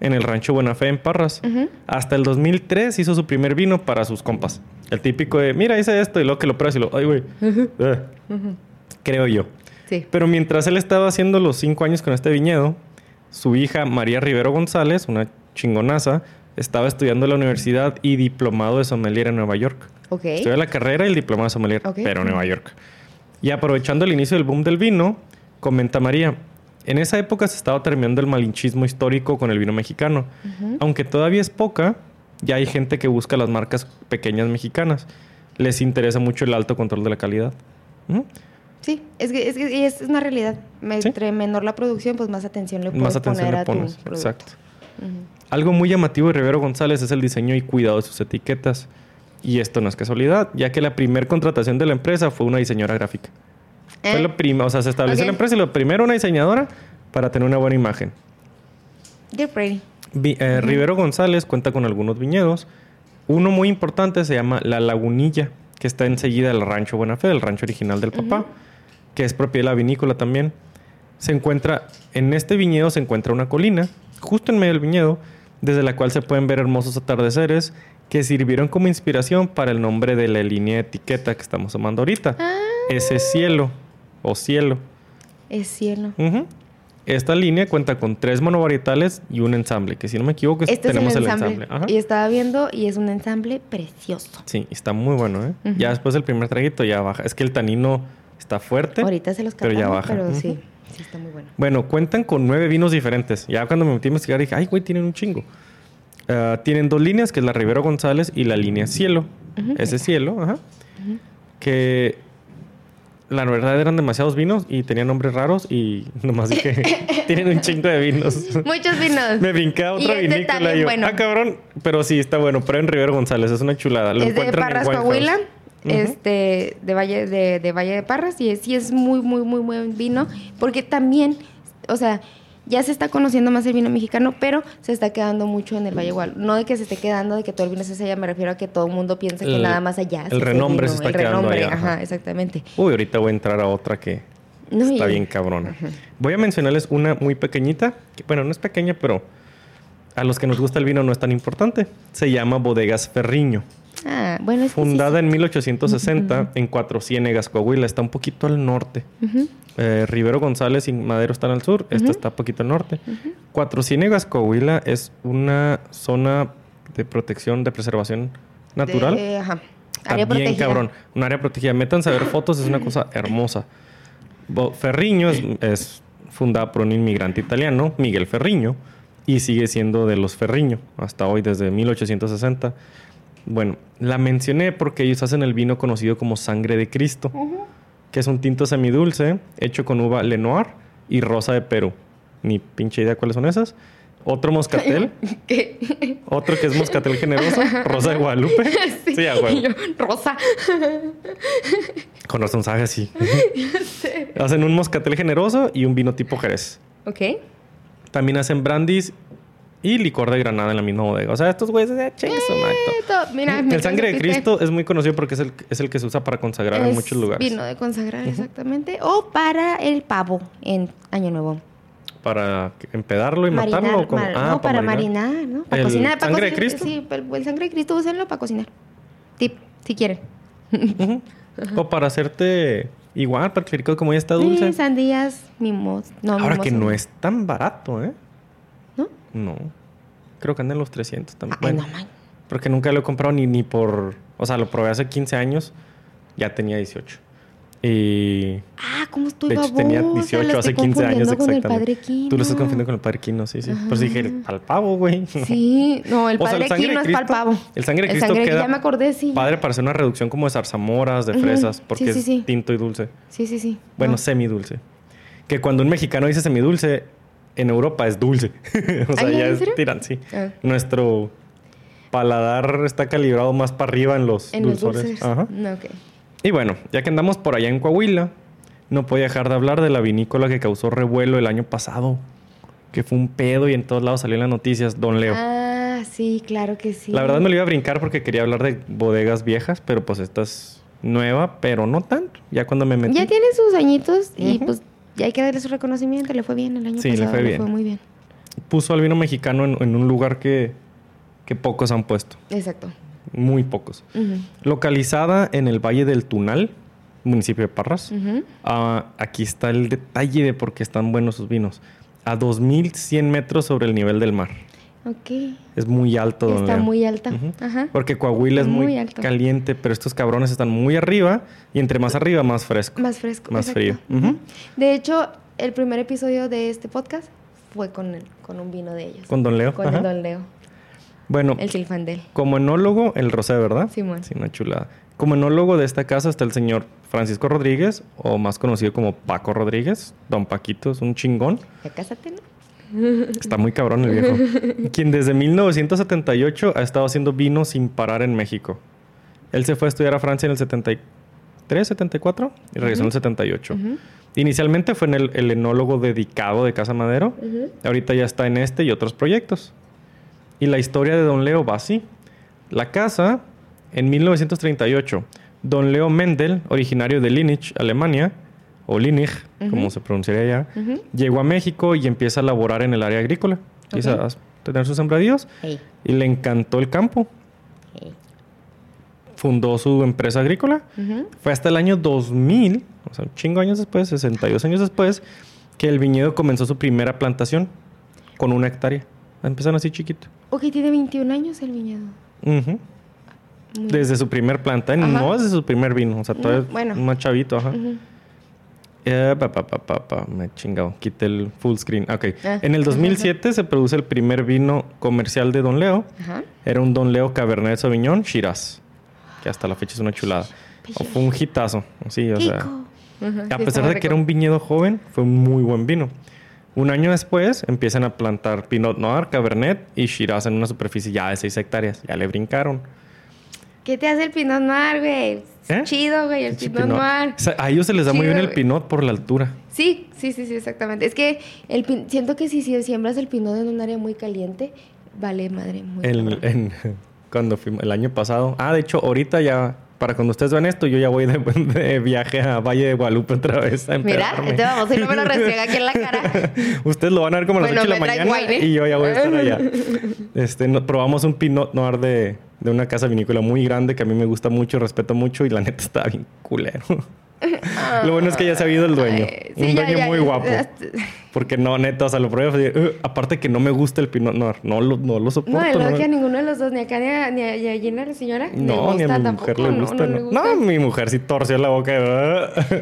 en el rancho Buenafé en Parras. Hasta el 2003 hizo su primer vino para sus compas. El típico de, mira, hice esto y luego que lo pruebas y lo, ay, güey. Eh. Creo yo. Sí. Pero mientras él estaba haciendo los cinco años con este viñedo, su hija María Rivero González, una chingonaza, estaba estudiando en la universidad y diplomado de sommelier en Nueva York. Ok. Estudió la carrera y el diplomado de sommelier, pero en Nueva York. Y aprovechando el inicio del boom del vino, comenta María, en esa época se estaba terminando el malinchismo histórico con el vino mexicano. Aunque todavía es poca, ya hay gente que busca las marcas pequeñas mexicanas. Les interesa mucho el alto control de la calidad. Ujú. Sí, es que, es, que- y es una realidad. Sí. Entre menor la producción, pues más atención le puedes Más atención poner le a tu pones. producto. Algo muy llamativo de Rivero González es el diseño y cuidado de sus etiquetas. Y esto no es casualidad, ya que la primera contratación de la empresa fue una diseñadora gráfica. Fue ¿Eh? lo prima, o sea, se estableció la empresa y lo primero una diseñadora para tener una buena imagen. They're pretty. Vi- eh, Rivero González cuenta con algunos viñedos. Uno muy importante se llama La Lagunilla, que está enseguida del rancho Buena Fe, el rancho original del papá, que es propiedad de la vinícola también. Se encuentra, en este viñedo se encuentra una colina, justo en medio del viñedo, desde la cual se pueden ver hermosos atardeceres que sirvieron como inspiración para el nombre de la línea de etiqueta que estamos tomando ahorita. Ah. Ese cielo o cielo. Es cielo. Esta línea cuenta con tres monovarietales y un ensamble, que si no me equivoco es- Este tenemos es el el ensamble. ensamble. Ajá. Y estaba viendo y es un ensamble precioso. Sí, está muy bueno, ¿eh? Ya después del primer traguito ya baja. Es que el tanino Está fuerte. Ahorita se los pero ya baja. pero sí, sí está muy bueno. Bueno, cuentan con nueve vinos diferentes. Ya cuando me metí a investigar dije, ay, güey, tienen un chingo. Ah, tienen dos líneas, que es la Rivero González y la línea Cielo. Ese Cielo, ajá. Que la verdad eran demasiados vinos y tenían nombres raros y nomás dije, tienen un chingo de vinos. Muchos vinos. Me brinqué a otra Y este vinícola y yo, bueno. ah, cabrón. Pero sí, está bueno. Pero en Rivero González es una chulada. Lo es de en Parras, White House. Este, de Valle de, de Valle de Parras. Y es- sí es muy, muy, muy buen vino. Porque también, o sea, ya se está conociendo más el vino mexicano, pero se está quedando mucho en el Valle igual. No de que se esté quedando, de que todo el vino es allá, me refiero a que todo el mundo piensa que El- nada más allá. el renombre vino, se está el quedando renombre, allá, ajá. Exactamente. Uy, ahorita voy a entrar a otra que No, está bien cabrona. Voy a mencionarles una muy pequeñita. que, bueno, no es pequeña, pero a los que nos gusta el vino no es tan importante. Se llama Bodegas Ferriño. Ah, bueno, es que sí, Fundada en 1860 en Cuatro Ciénegas, Coahuila. Está un poquito al norte. Eh, Rivero González y Madero están al sur. Esta está un poquito al norte. Cuatro Ciénegas, Coahuila es una zona de protección, de preservación natural. De- ajá. Está Área bien protegida. cabrón. Un área protegida. Métanse a ver fotos, es una cosa hermosa. Ferriño es, es fundada por un inmigrante italiano, Miguel Ferriño, y sigue siendo de los Ferriño hasta hoy, desde 1860. Bueno, la mencioné porque ellos hacen el vino conocido como Sangre de Cristo, que es un tinto semidulce hecho con uva Lenoir y rosa de Perú. Ni pinche idea cuáles son esas. Otro moscatel, ¿Qué? otro que es moscatel generoso, rosa de Guadalupe. Sí, a huevo. Y yo, Rosa. Con razón sabe así. hacen un moscatel generoso y un vino tipo Jerez. ok. También hacen brandis y licor de granada en la misma bodega. O sea, estos güeyes de todo. Esto, mira, El sangre de. Cristo es muy conocido porque es el, es el que se usa para consagrar en muchos lugares. Vino de consagrar, exactamente. O para el pavo en Año Nuevo. Para empedarlo y matarlo. Ah, no, para marinar, ¿no? Para ¿El cocinar. para sangre de cocinar, Cristo? Sí, el, el sangre de Cristo úsenlo para cocinar. Tip, si quieren. O para hacerte igual, para que como ya está dulce. Eh, sandías, mimos. No, Ahora que no es tan barato, ¿eh? ¿No? Creo que anda en los 300 también. Ay, Bueno, no, man. Porque nunca lo he comprado ni, ni por... O sea, lo probé hace 15 años. Ya tenía 18. Y... Ah, ¿cómo estoy De hecho, babosa? tenía La 18 estoy hace 15 años el exactamente. Padre Quino. Tú lo estás confundiendo con el Padre Quino, sí, sí. Eso dije, al pavo, güey. Sí, no, el O sea, Padre de Quino es para el Cristo- pavo. El sangre de El Cristo sangre- queda Ya me acordé, sí. padre para hacer una reducción como de zarzamoras, de fresas, porque Sí, sí, es tinto y dulce. Sí, sí, sí. Bueno, No. semidulce. Que cuando un mexicano dice semidulce, en Europa es dulce. o sea, ¿Ay, ya es tiran, sí. Ah. Nuestro paladar está calibrado más para arriba en los En los dulzores. dulces. Ajá. No, ok. Y bueno, ya que andamos por allá en Coahuila, no podía dejar de hablar de la vinícola que causó revuelo el año pasado. Que fue un pedo y en todos lados salió en las noticias, Don Leo. Ah, sí, claro que sí. La verdad me lo iba a brincar porque quería hablar de bodegas viejas, pero pues esta es nueva, pero no tanto. Ya cuando me metí... Ya tiene sus añitos y pues ya hay que darle su reconocimiento. Le fue bien el año Sí, le pasado. fue bien. muy bien. puso al vino mexicano en, en un lugar que, que pocos han puesto. Exacto. Muy pocos. Localizada en el Valle del Tunal, municipio de Parras. Ah, aquí está el detalle de por qué están buenos sus vinos. A 2100 metros sobre el nivel del mar. Ok. Es muy alto, don Está muy alta. Ajá. Porque Coahuila es muy, Muy alto. caliente, pero estos cabrones están muy arriba y entre más arriba, más fresco. Más fresco. Más exacto. frío. Ujú. De hecho, el primer episodio de este podcast fue con, el- con un vino de ellos. Con Don Leo. Con el Don Leo. Bueno, El Silfandel. como enólogo, el Rosé, ¿verdad? Simón. Sí, una chulada. Como enólogo de esta casa está el señor Francisco Rodríguez, o más conocido como Paco Rodríguez. Don Paquito es un chingón. Ya cásate, ¿no? Está muy cabrón el viejo. quien desde 1978 ha estado haciendo vino sin parar en México. Él se fue a estudiar a Francia en el 73, 74 y regresó en el 78. Ujú. Inicialmente fue en el, el enólogo dedicado de Casa Madero. Ujú. Ahorita ya está en este y otros proyectos. Y la historia de Don Leo va así. La casa, en 1938, Don Leo Mendel, originario de Linnich, Alemania, o Linnich, como se pronunciaría allá, llegó a México y empieza a laborar en el área agrícola. Empieza Ok. a tener sus sembradíos y le encantó el campo. Fundó su empresa agrícola. Fue hasta el año 2000, o sea, un chingo años después, 62 años después, que el viñedo comenzó su primera plantación con una hectárea. Empezaron así chiquito. Ok, tiene 21 años el viñedo. Desde su primer planta. Ajá. no desde su primer vino, o sea, todavía bueno. más chavito, ajá. Pa, pa, pa, pa, pa, me he chingado. Quité el full screen. Ok. Ah. En el 2007 se produce el primer vino comercial de Don Leo. Ajá. Era un Don Leo Cabernet Sauvignon Shiraz. Que hasta la fecha es una chulada. O fue un hitazo. Sí, o sea. Rico. Ajá, A sí, pesar de que era un viñedo joven, fue un muy buen vino. Un año después empiezan a plantar Pinot Noir, Cabernet y Shiraz en una superficie ya de 6 hectáreas. Ya le brincaron. ¿Qué te hace el Pinot Noir, güey? ¿Eh? Chido, güey, el Pinche Pinot Noir. O sea, a ellos se les da muy bien el güey. Pinot por la altura. Sí, sí, sí, sí, exactamente. Es que el pin- siento que si, si siembras el Pinot en un área muy caliente, vale madre muy en- cuando fuimos el año pasado. Ah, de hecho, ahorita ya, para cuando ustedes vean esto, yo ya voy de, de viaje a Valle de Guadalupe otra vez a Mira, te vamos y no me lo restriega aquí en la cara. Ustedes lo van a ver como a las Bueno, 8 de la mañana aire. y yo ya voy a estar allá. Este, no- probamos un Pinot Noir de, de una casa vinícola muy grande que a mí me gusta mucho, respeto mucho y la neta está bien culero. Lo bueno es que ya se ha ido el dueño. Ay, sí, un dueño ya, muy ya. guapo. Porque no, neta, o sea, lo probé aparte que no me gusta el Pinot Noir. No lo, no lo soporto. No, luego no- que a ninguno de los dos, ni acá ni a, ni a, y a Gina, la señora, No, ni a mi tampoco, mujer le no, gusta. no, No, gusta. No, mi mujer sí torció la boca.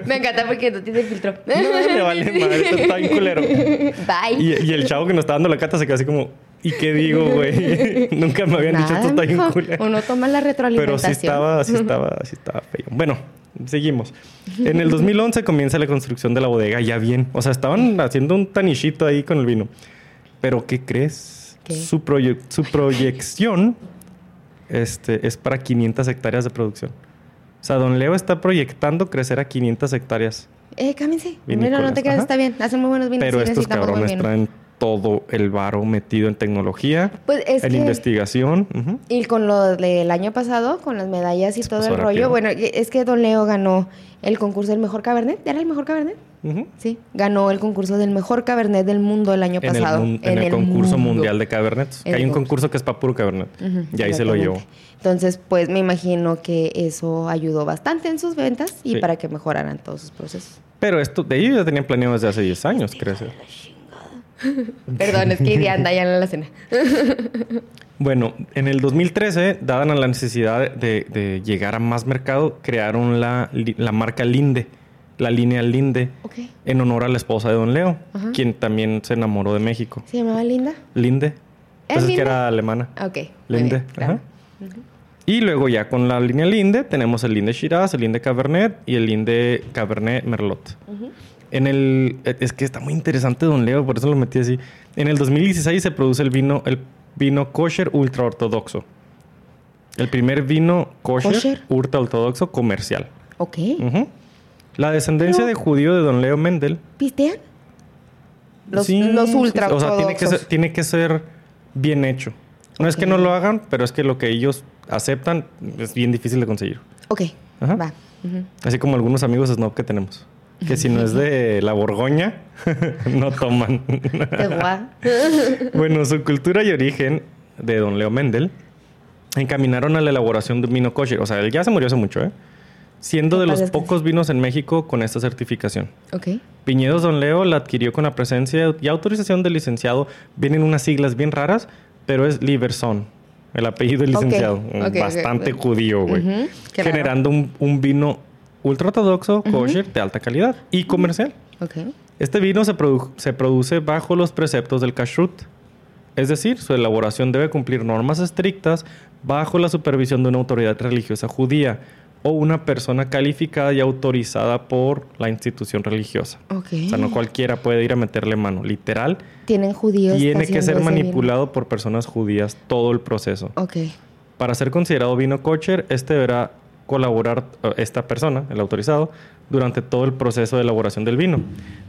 Me encanta porque no tiene filtro. No, le vale madre, está bien culero. Bye. Y, y el chavo que nos está dando la cata se quedó así como, ¿y qué digo, güey? Nunca me habían dicho esto está bien culero. Uno toma la Pero retroalimentación. sí estaba, sí estaba, sí estaba feo. Bueno, seguimos. En el 2011 comienza la construcción de la bodega ya bien. O sea, estaban haciendo un tanichito ahí con el vino. Pero ¿qué crees? ¿Qué? Su, proye- su proyección este, es para 500 hectáreas de producción. O sea, Don Leo está proyectando crecer a 500 hectáreas. Eh, cámense. Mira, no te creas, ajá. está bien. Hacen muy buenos vinos. Pero estos cabrones traen todo el varo metido en tecnología, Pues es en que... investigación. Y con lo del año pasado, con las medallas y Se todo el rápido. rollo, bueno, es que Don Leo ganó el concurso del mejor cabernet. ¿Era el mejor cabernet? Sí, ganó el concurso del mejor cabernet del mundo el año En pasado. en el concurso mundo. mundial de Cabernets. Que hay un con- concurso que es para puro Cabernet. Ujú, y ahí se lo llevó. Entonces, pues me imagino que eso ayudó bastante en sus ventas y Sí. para que mejoraran todos sus procesos. Pero esto, de ellos ya tenían planeado desde hace 10 años, crecer. Perdón, es que ya anda ya en la cena. Bueno, en el 2013, dada la necesidad de, de llegar a más mercado, crearon la, marca Linde, la línea Linde, en honor a la esposa de Don Leo, Ajá. quien también se enamoró de México. ¿Se llamaba Linda? Linde. ¿Es Pues es que era alemana. Ah, Ok. Linde. bien, claro. ajá. Y luego ya con la línea Linde tenemos el Linde Shiraz, el Linde Cabernet y el Linde Cabernet Merlot. En el eh, es que está muy interesante Don Leo, por eso lo metí así. En el 2016 se produce el vino el vino kosher ultra ortodoxo. El primer vino kosher, ¿Kosher? ultra ortodoxo comercial. Ok. La descendencia Pero- de judío de Don Leo Mendel. ¿Pistean? Los, Sí, los ultra O sea, tiene que, ser, ortodoxos. tiene que ser bien hecho. No es que no lo hagan, pero es que lo que ellos aceptan es bien difícil de conseguir. Ok, Ajá. va. Así como algunos amigos snob que tenemos. Que si no es de la Borgoña, no toman. Bueno, su cultura y origen de don Leo Mendel encaminaron a la elaboración de un vino kosher. O sea, él ya se murió hace mucho, ¿eh? Siendo de los pocos vinos en México con esta certificación. Ok. Viñedos Don Leo la adquirió con la presencia y autorización del licenciado. Vienen unas siglas bien raras, pero es Liberson. El apellido del licenciado. ok, ok, Bastante judío, güey. Generando un, un vino ultra ortodoxo, kosher, de alta calidad y comercial. Ok. Este vino se, produ- se produce bajo los preceptos del kashrut. Es decir, su elaboración debe cumplir normas estrictas bajo la supervisión de una autoridad religiosa judía o una persona calificada y autorizada por la institución religiosa. Ok. O sea, no cualquiera puede ir a meterle mano. Literal, Tienen judíos. tiene que ser manipulado por personas judías todo el proceso. Ok. Para ser considerado vino kosher, este deberá colaborar eh, esta persona, el autorizado, durante todo el proceso de elaboración del vino,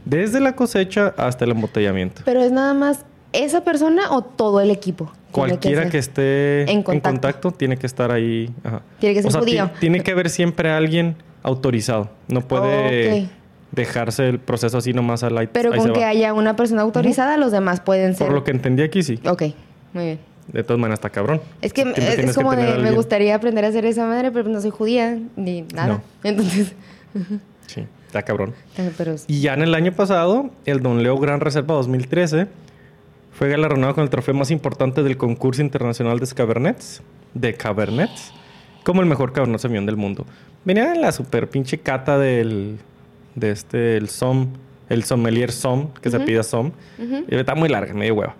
desde la cosecha hasta el embotellamiento. Pero es nada más esa persona o todo el equipo. Cualquiera ser. que, esté en en contacto. tiene que estar ahí. ajá. Tiene que ser O sea, ti- judío. tiene que haber siempre alguien autorizado. No puede dejarse el proceso así nomás al ahí Pero ahí con que va. haya una persona autorizada, los demás pueden ser. Por lo que entendí aquí, sí. Ok, muy bien. De todas maneras está cabrón. Es que es, como de, me gustaría aprender a hacer esa madre, pero no soy judía ni nada. No. Entonces, Sí, está cabrón. pero Y ya en el año pasado, el Don Leo Gran Reserva 2013 fue galardonado con el trofeo más importante del concurso internacional de Cabernets, de Cabernets, como el mejor Cabernet Sauvignon del mundo. Venía en la super pinche cata del, de este, el SOM, el sommelier SOM, que se pida SOM. Y está muy larga, medio hueva.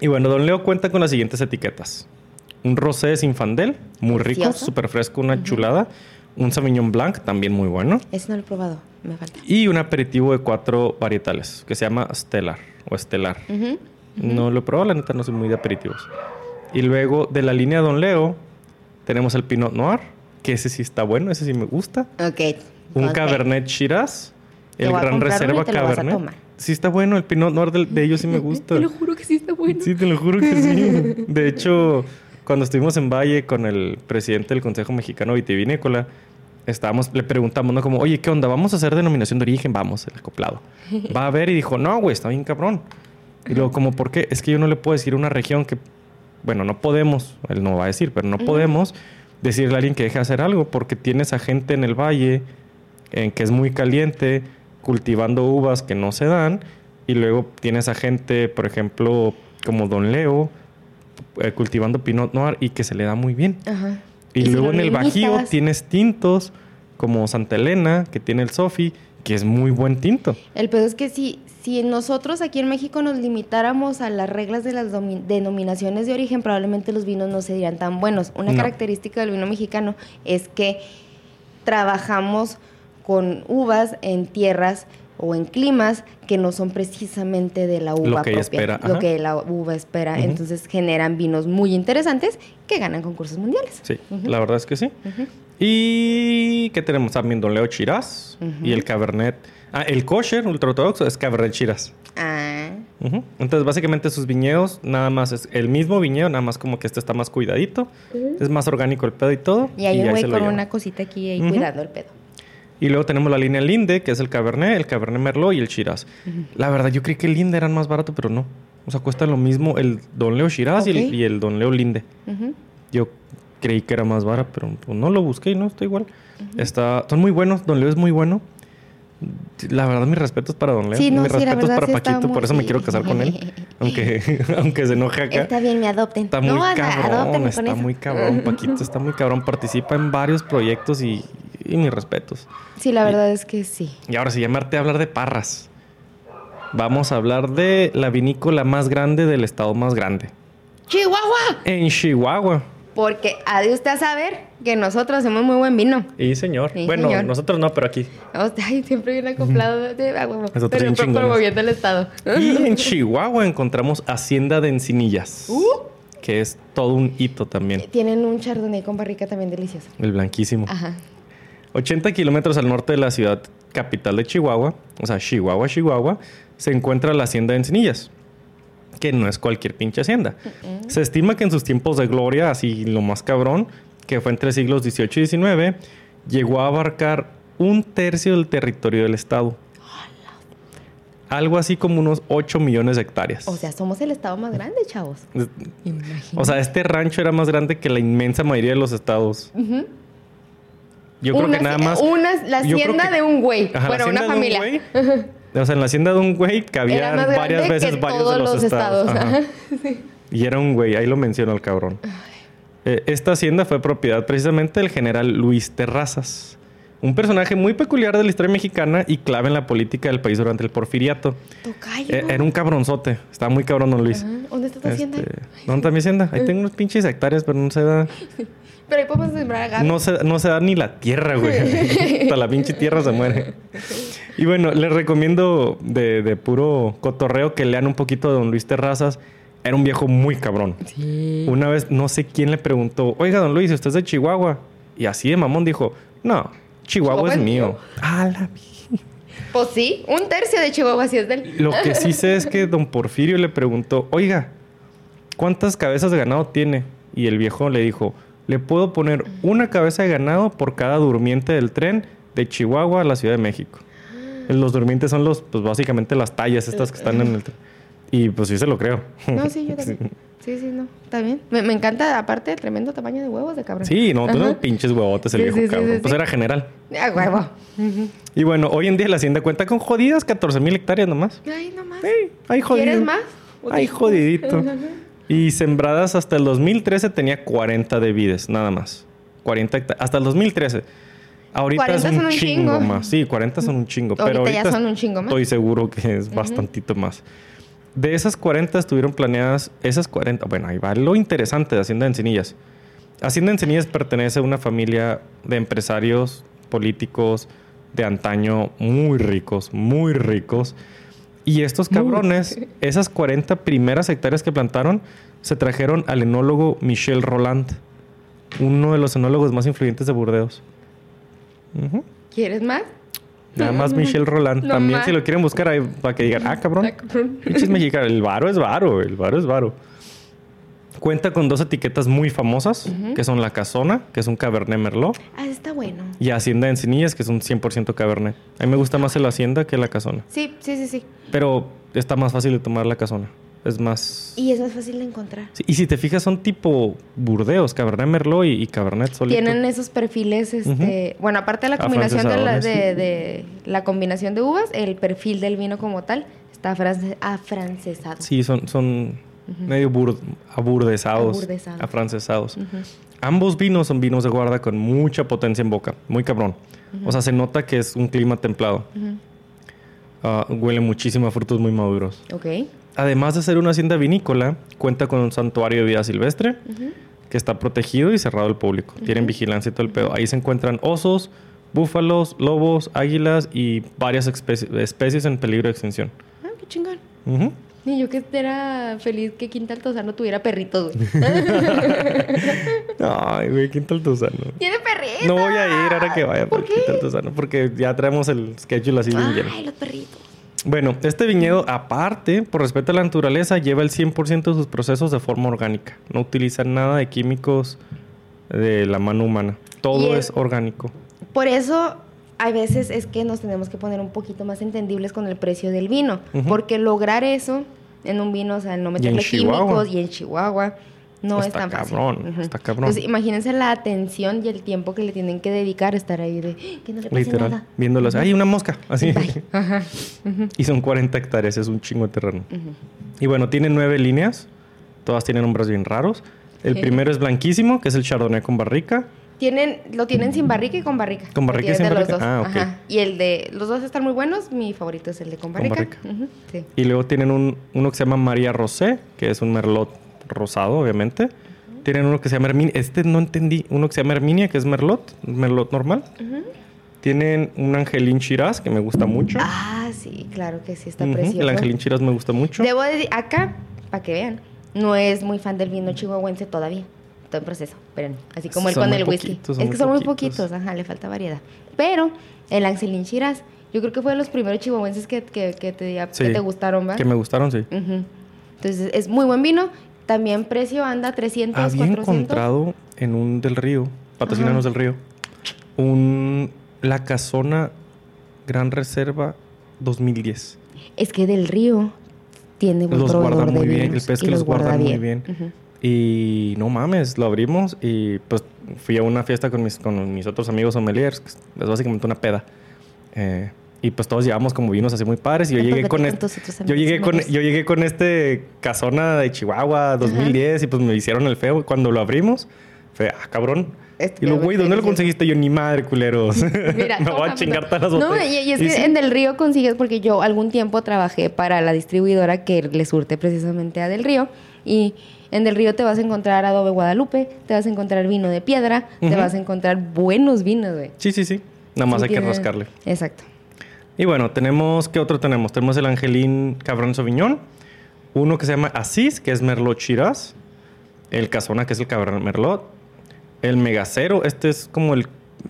Y bueno, Don Leo cuenta con las siguientes etiquetas. Un rosé de Sinfandel, muy rico, súper fresco, una chulada. Un Sauvignon Blanc, también muy bueno. Ese no lo he probado, me falta. Y un aperitivo de cuatro varietales, que se llama Stellar o Estelar. No lo he probado, la neta no soy muy de aperitivos. Y luego de la línea Don Leo tenemos el Pinot Noir, que ese sí está bueno, ese sí me gusta. Ok. Un. Cabernet Shiraz, el Gran Reserva Cabernet. Sí está bueno, el Pinot Noir del- de, ellos sí me gusta. Te lo juro que sí está bueno. Sí, te lo juro que sí. De hecho, cuando estuvimos en Valle con el presidente del Consejo Mexicano Vitivinícola, estábamos, le preguntamos, ¿no? Como, oye, ¿qué onda? ¿Vamos a hacer denominación de origen? Vamos, el acoplado. Va a ver y dijo, no, güey, está bien cabrón. Y luego, como, ¿por qué? Es que yo no le puedo decir a una región que, bueno, no podemos, él no va a decir, pero no podemos decirle a alguien que deje de hacer algo porque tienes a gente en el valle en que es muy caliente cultivando uvas que no se dan y luego tienes a gente, por ejemplo, como Don Leo eh, cultivando Pinot Noir y que se le da muy bien. Ajá. Y, luego en el Bajío tienes tintos como Santa Elena, que tiene el Sofi, que es muy buen tinto. El pedo es que si, si nosotros aquí en México nos limitáramos a las reglas de las denominaciones de origen, probablemente los vinos no serían tan buenos. Una No. característica del vino mexicano es que trabajamos con uvas en tierras o en climas que no son precisamente de la uva que ella propia, espera, lo ajá. que la uva espera. Entonces generan vinos muy interesantes que ganan concursos mundiales. Sí, la verdad es que sí. Y ¿qué tenemos también? Don Leo Ujú. y el Cabernet. Ah, el kosher ultraortodoxo es Cabernet Chiraz. Ah. Entonces, básicamente sus viñedos, nada más es el mismo viñedo, nada más como que este está más cuidadito. Es más orgánico el pedo y todo. y hay un güey lo con una cosita aquí ahí cuidando el pedo. Y luego tenemos la línea Linde, que es el Cabernet, el Cabernet Merlot y el Shiraz. La verdad, yo creí que el Linde eran más barato, pero no. O sea, cuesta lo mismo el Don Leo Shiraz y, el, y el Don Leo Linde. Yo creí que era más barato, pero no lo busqué y no, está igual. está, son muy buenos, Don Leo es muy bueno. La verdad, mis respetos para Don Leo. Sí, no, mis sí, respetos verdad para sí Paquito, por eso me quiero casar con él. Aunque, aunque se enoje acá. Está bien, me adopten. Está muy no, cabrón, está eso. muy cabrón, Paquito, está muy cabrón. Participa en varios proyectos y, y mis respetos. Sí, la verdad es que sí. Y ahora sí, llamarte a hablar de Parras. Vamos a hablar de la vinícola más grande del estado más grande. ¡Chihuahua! En Chihuahua. Porque ha de usted saber que nosotros hacemos muy buen vino. Y señor. Sí, bueno, señor. nosotros no, pero aquí. Ay, siempre viene acoplado de a huevo. Nosotros Pero bien promoviendo el estado. Y en Chihuahua encontramos Hacienda de Encinillas. Uh. Que es todo un hito también. Tienen un chardonnay con barrica también delicioso. El blanquísimo. Ajá. 80 kilómetros al norte de la ciudad capital de Chihuahua, o sea, Chihuahua, Chihuahua, se encuentra la hacienda de Encinillas, que no es cualquier pinche hacienda. Se estima que en sus tiempos de gloria, así lo más cabrón, que fue entre siglos XVIII y XIX, llegó a abarcar un tercio del territorio del estado. Algo así como unos 8 millones de hectáreas. O sea, somos el estado más grande, chavos. Imagínate. O sea, este rancho era más grande que la inmensa mayoría de los estados. Yo creo que nada más... Una, la hacienda que- de un güey. Ajá, la una hacienda de un familia. güey, o sea, en la hacienda de un güey cabían varias veces varios todos de los, los estados. Y era un güey, ahí lo menciona el cabrón. Eh, esta hacienda fue propiedad precisamente del general Luis Terrazas, un personaje muy peculiar de la historia mexicana y clave en la política del país durante el porfiriato. Eh, era un cabronzote, estaba muy cabrón don Luis. Ajá. ¿Dónde está tu hacienda? Este, ¿Dónde está mi hacienda? Ahí tengo unos pinches hectáreas, pero no se da... Pero ahí podemos sembrar agave. No se, no se da ni la tierra, güey. Hasta la pinche tierra se muere. Y bueno, les recomiendo de, de puro cotorreo que lean un poquito de Don Luis Terrazas. Era un viejo muy cabrón. Sí. Una vez, no sé quién le preguntó, oiga, don Luis, ¿usted es de Chihuahua? Y así de mamón dijo, no, Chihuahua, es mío. Ah, la Pues sí, un tercio de Chihuahua sí es del. Lo que sí sé es que don Porfirio le preguntó, oiga, ¿cuántas cabezas de ganado tiene? Y el viejo le dijo, le puedo poner una cabeza de ganado por cada durmiente del tren de Chihuahua a la Ciudad de México. Los durmientes son los, pues básicamente las tallas estas que están en el. Y pues sí se lo creo. No, sí, yo también. Sí, sí, no. Está bien. Me, me encanta, aparte, el tremendo tamaño de huevos de cabrón. Sí, no, Ajá. unos pinches huevotes el Sí, viejo sí, cabrón. sí, pues era general. A huevo. Y bueno, hoy en día la hacienda cuenta con jodidas 14 mil hectáreas nomás. Ay, nomás. Sí, hay jodido. ¿Quieres más? Ay, jodidito. Y sembradas hasta el 2013 tenía 40 de vides, nada más. 40 hectáreas. Hasta el 2013. Ahorita 40 es un son un chingo, chingo. más. Sí, 40 son un chingo. Ahorita pero ya ahorita son un chingo más. Estoy seguro que es bastantito más. De esas 40 estuvieron planeadas, esas 40, bueno, ahí va lo interesante de Hacienda de Encinillas. Hacienda de Encinillas pertenece a una familia de empresarios políticos de antaño muy ricos, muy ricos. Y estos cabrones, esas 40 primeras hectáreas que plantaron, se trajeron al enólogo Michel Roland, uno de los enólogos más influyentes de Burdeos. ¿Quieres más? Nada más Michel Roland. No También más. si lo quieren buscar ahí para que digan, ah, cabrón. Pinches mexicanos. El varo es varo, el varo es varo. Cuenta con dos etiquetas muy famosas, que son La Casona, que es un Cabernet Merlot, Ah, está bueno. y Hacienda de Encinillas, que es un 100% Cabernet. A mí me gusta más el Hacienda que la Casona. Sí, sí, sí, sí. Pero está más fácil de tomar la Casona. Es más... Y es más fácil de encontrar. Sí, y si te fijas, son tipo Burdeos, Cabernet Merlot y, y Cabernet solito. Tienen esos perfiles, este, bueno, aparte de la combinación de la, de, de la combinación de uvas, el perfil del vino como tal está france- afrancesado. Sí, son, son medio bur- aburdesados, Aburdesados. afrancesados. Ambos vinos son vinos de guarda con mucha potencia en boca, muy cabrón. O sea, se nota que es un clima templado. Ah, huele muchísimo a frutos muy maduros. Ok. Además de ser una hacienda vinícola, cuenta con un santuario de vida silvestre que está protegido y cerrado al público. Tienen vigilancia y todo el pedo. Ahí se encuentran osos, búfalos, lobos, águilas y varias especie- especies en peligro de extinción. Ah, qué chingón. Ujú. Y yo que era feliz que Quinta Altozano tuviera perritos, güey. Ay, güey, Quinta Altozano. ¡Tiene perritos! No voy a ir ahora que vaya ¿Por para Quinta? Altozano porque ya traemos el schedule así bien lleno. Ay, los perritos. Bueno, este viñedo, aparte, por respeto a la naturaleza, lleva el 100% de sus procesos de forma orgánica. No utiliza nada de químicos de la mano humana. Todo el- es orgánico. Por eso, a veces es que nos tenemos que poner un poquito más entendibles con el precio del vino. Porque lograr eso en un vino, o sea, no meterle químicos y en Chihuahua, no es Está tan fácil. cabrón, está cabrón. Imagínense la atención y el tiempo que le tienen que dedicar a estar ahí de "Ah, que no le pase Literal. nada. Viéndolas. ¡Ay, una mosca! Así. Y son 40 hectáreas, es un chingo de terreno. Y bueno, tiene nueve líneas. Todas tienen nombres bien raros. El primero es blanquísimo, que es el Chardonnay con barrica. Tienen, lo tienen sin barrica y con barrica. ¿Con barrica y sin de los barrica? dos. Ah. Ajá. Y el de los dos están muy buenos. Mi favorito es el de con Con barrica. barrica. Sí. Y luego tienen un, uno que se llama María Rosé, que es un merlot rosado, obviamente. Tienen uno que se llama Herminia. Este no entendí. Uno que se llama Herminia, que es merlot, merlot normal. Tienen un Angelín Shiraz, que me gusta mucho. Ah, sí, claro que sí, está precioso. El Angelín Shiraz me gusta mucho. Debo decir, acá, para que vean, no es muy fan del vino chihuahuense todavía. En proceso, esperen. Así como el Son con el whisky. es que son muy poquitos. ajá, le falta variedad. Pero el Angelín Shiraz, yo creo que fue de los primeros chihuahuenses que, que, que te, que Sí, te gustaron, ¿va? Que me gustaron, sí. Entonces, es muy buen vino. También precio anda 300, Había 400. encontrado en un del río, patrocinanos del río, un La Casona Gran Reserva 2010. Es que del río tiene buen Los guardan muy bien, el pez y que los guardan muy guarda bien. Ujú. Y no mames, lo abrimos y pues fui a una fiesta con mis, con mis otros amigos sommeliers, que es básicamente una peda. Eh, y pues todos llevamos como vinos así muy padres y yo llegué ¿por qué con este, yo llegué con yo llegué con este casona de Chihuahua 2010 y pues me hicieron el feo cuando lo abrimos. Fue, ah, cabrón. Este y luego, güey, ¿dónde lo conseguiste? Yo, ni madre, culeros. Mira, me voy a chingar todas las No, botellas. y, y es que sí. en Del Río consigues, porque yo algún tiempo trabajé para la distribuidora que le surte precisamente a Del Río. Y en Del Río te vas a encontrar adobe Guadalupe, te vas a encontrar vino de piedra, te vas a encontrar buenos vinos, güey. Sí, sí, sí. Nada más Sí, hay que rascarle. Exacto. Y bueno, tenemos, ¿qué otro tenemos? Tenemos el Angelín Cabrón Sauvignon, uno que se llama Asís, que es Merlot Shiraz, el Casona, que es el Cabernet Merlot, el Megacero, este es como el,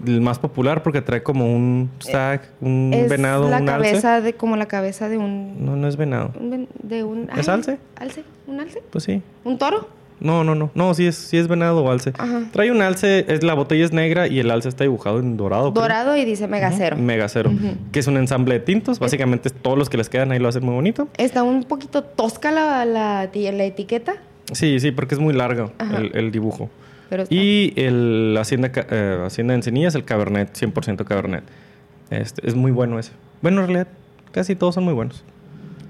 el más popular porque trae como un stag, un es venado, la un alce. cabeza de, como la cabeza de un... No, no es venado. un ven- de un ¿Es ay, alce? ¿Alce? ¿Un alce? Pues sí. ¿Un toro? No, no, no. No, sí es, sí es venado o alce. Ajá. Trae un alce, es, la botella es negra y el alce está dibujado en dorado. creo. Dorado y dice megacero. Megacero. Que es un ensamble de tintos. Básicamente todos los que les quedan ahí lo hacen muy bonito. Está un poquito tosca la, la, la etiqueta, Sí, sí, porque es muy largo el, el dibujo. pero Y el Hacienda, eh, Hacienda de Encenillas, el Cabernet, 100% Cabernet. Este, es muy bueno ese. Bueno, en realidad, casi todos son muy buenos.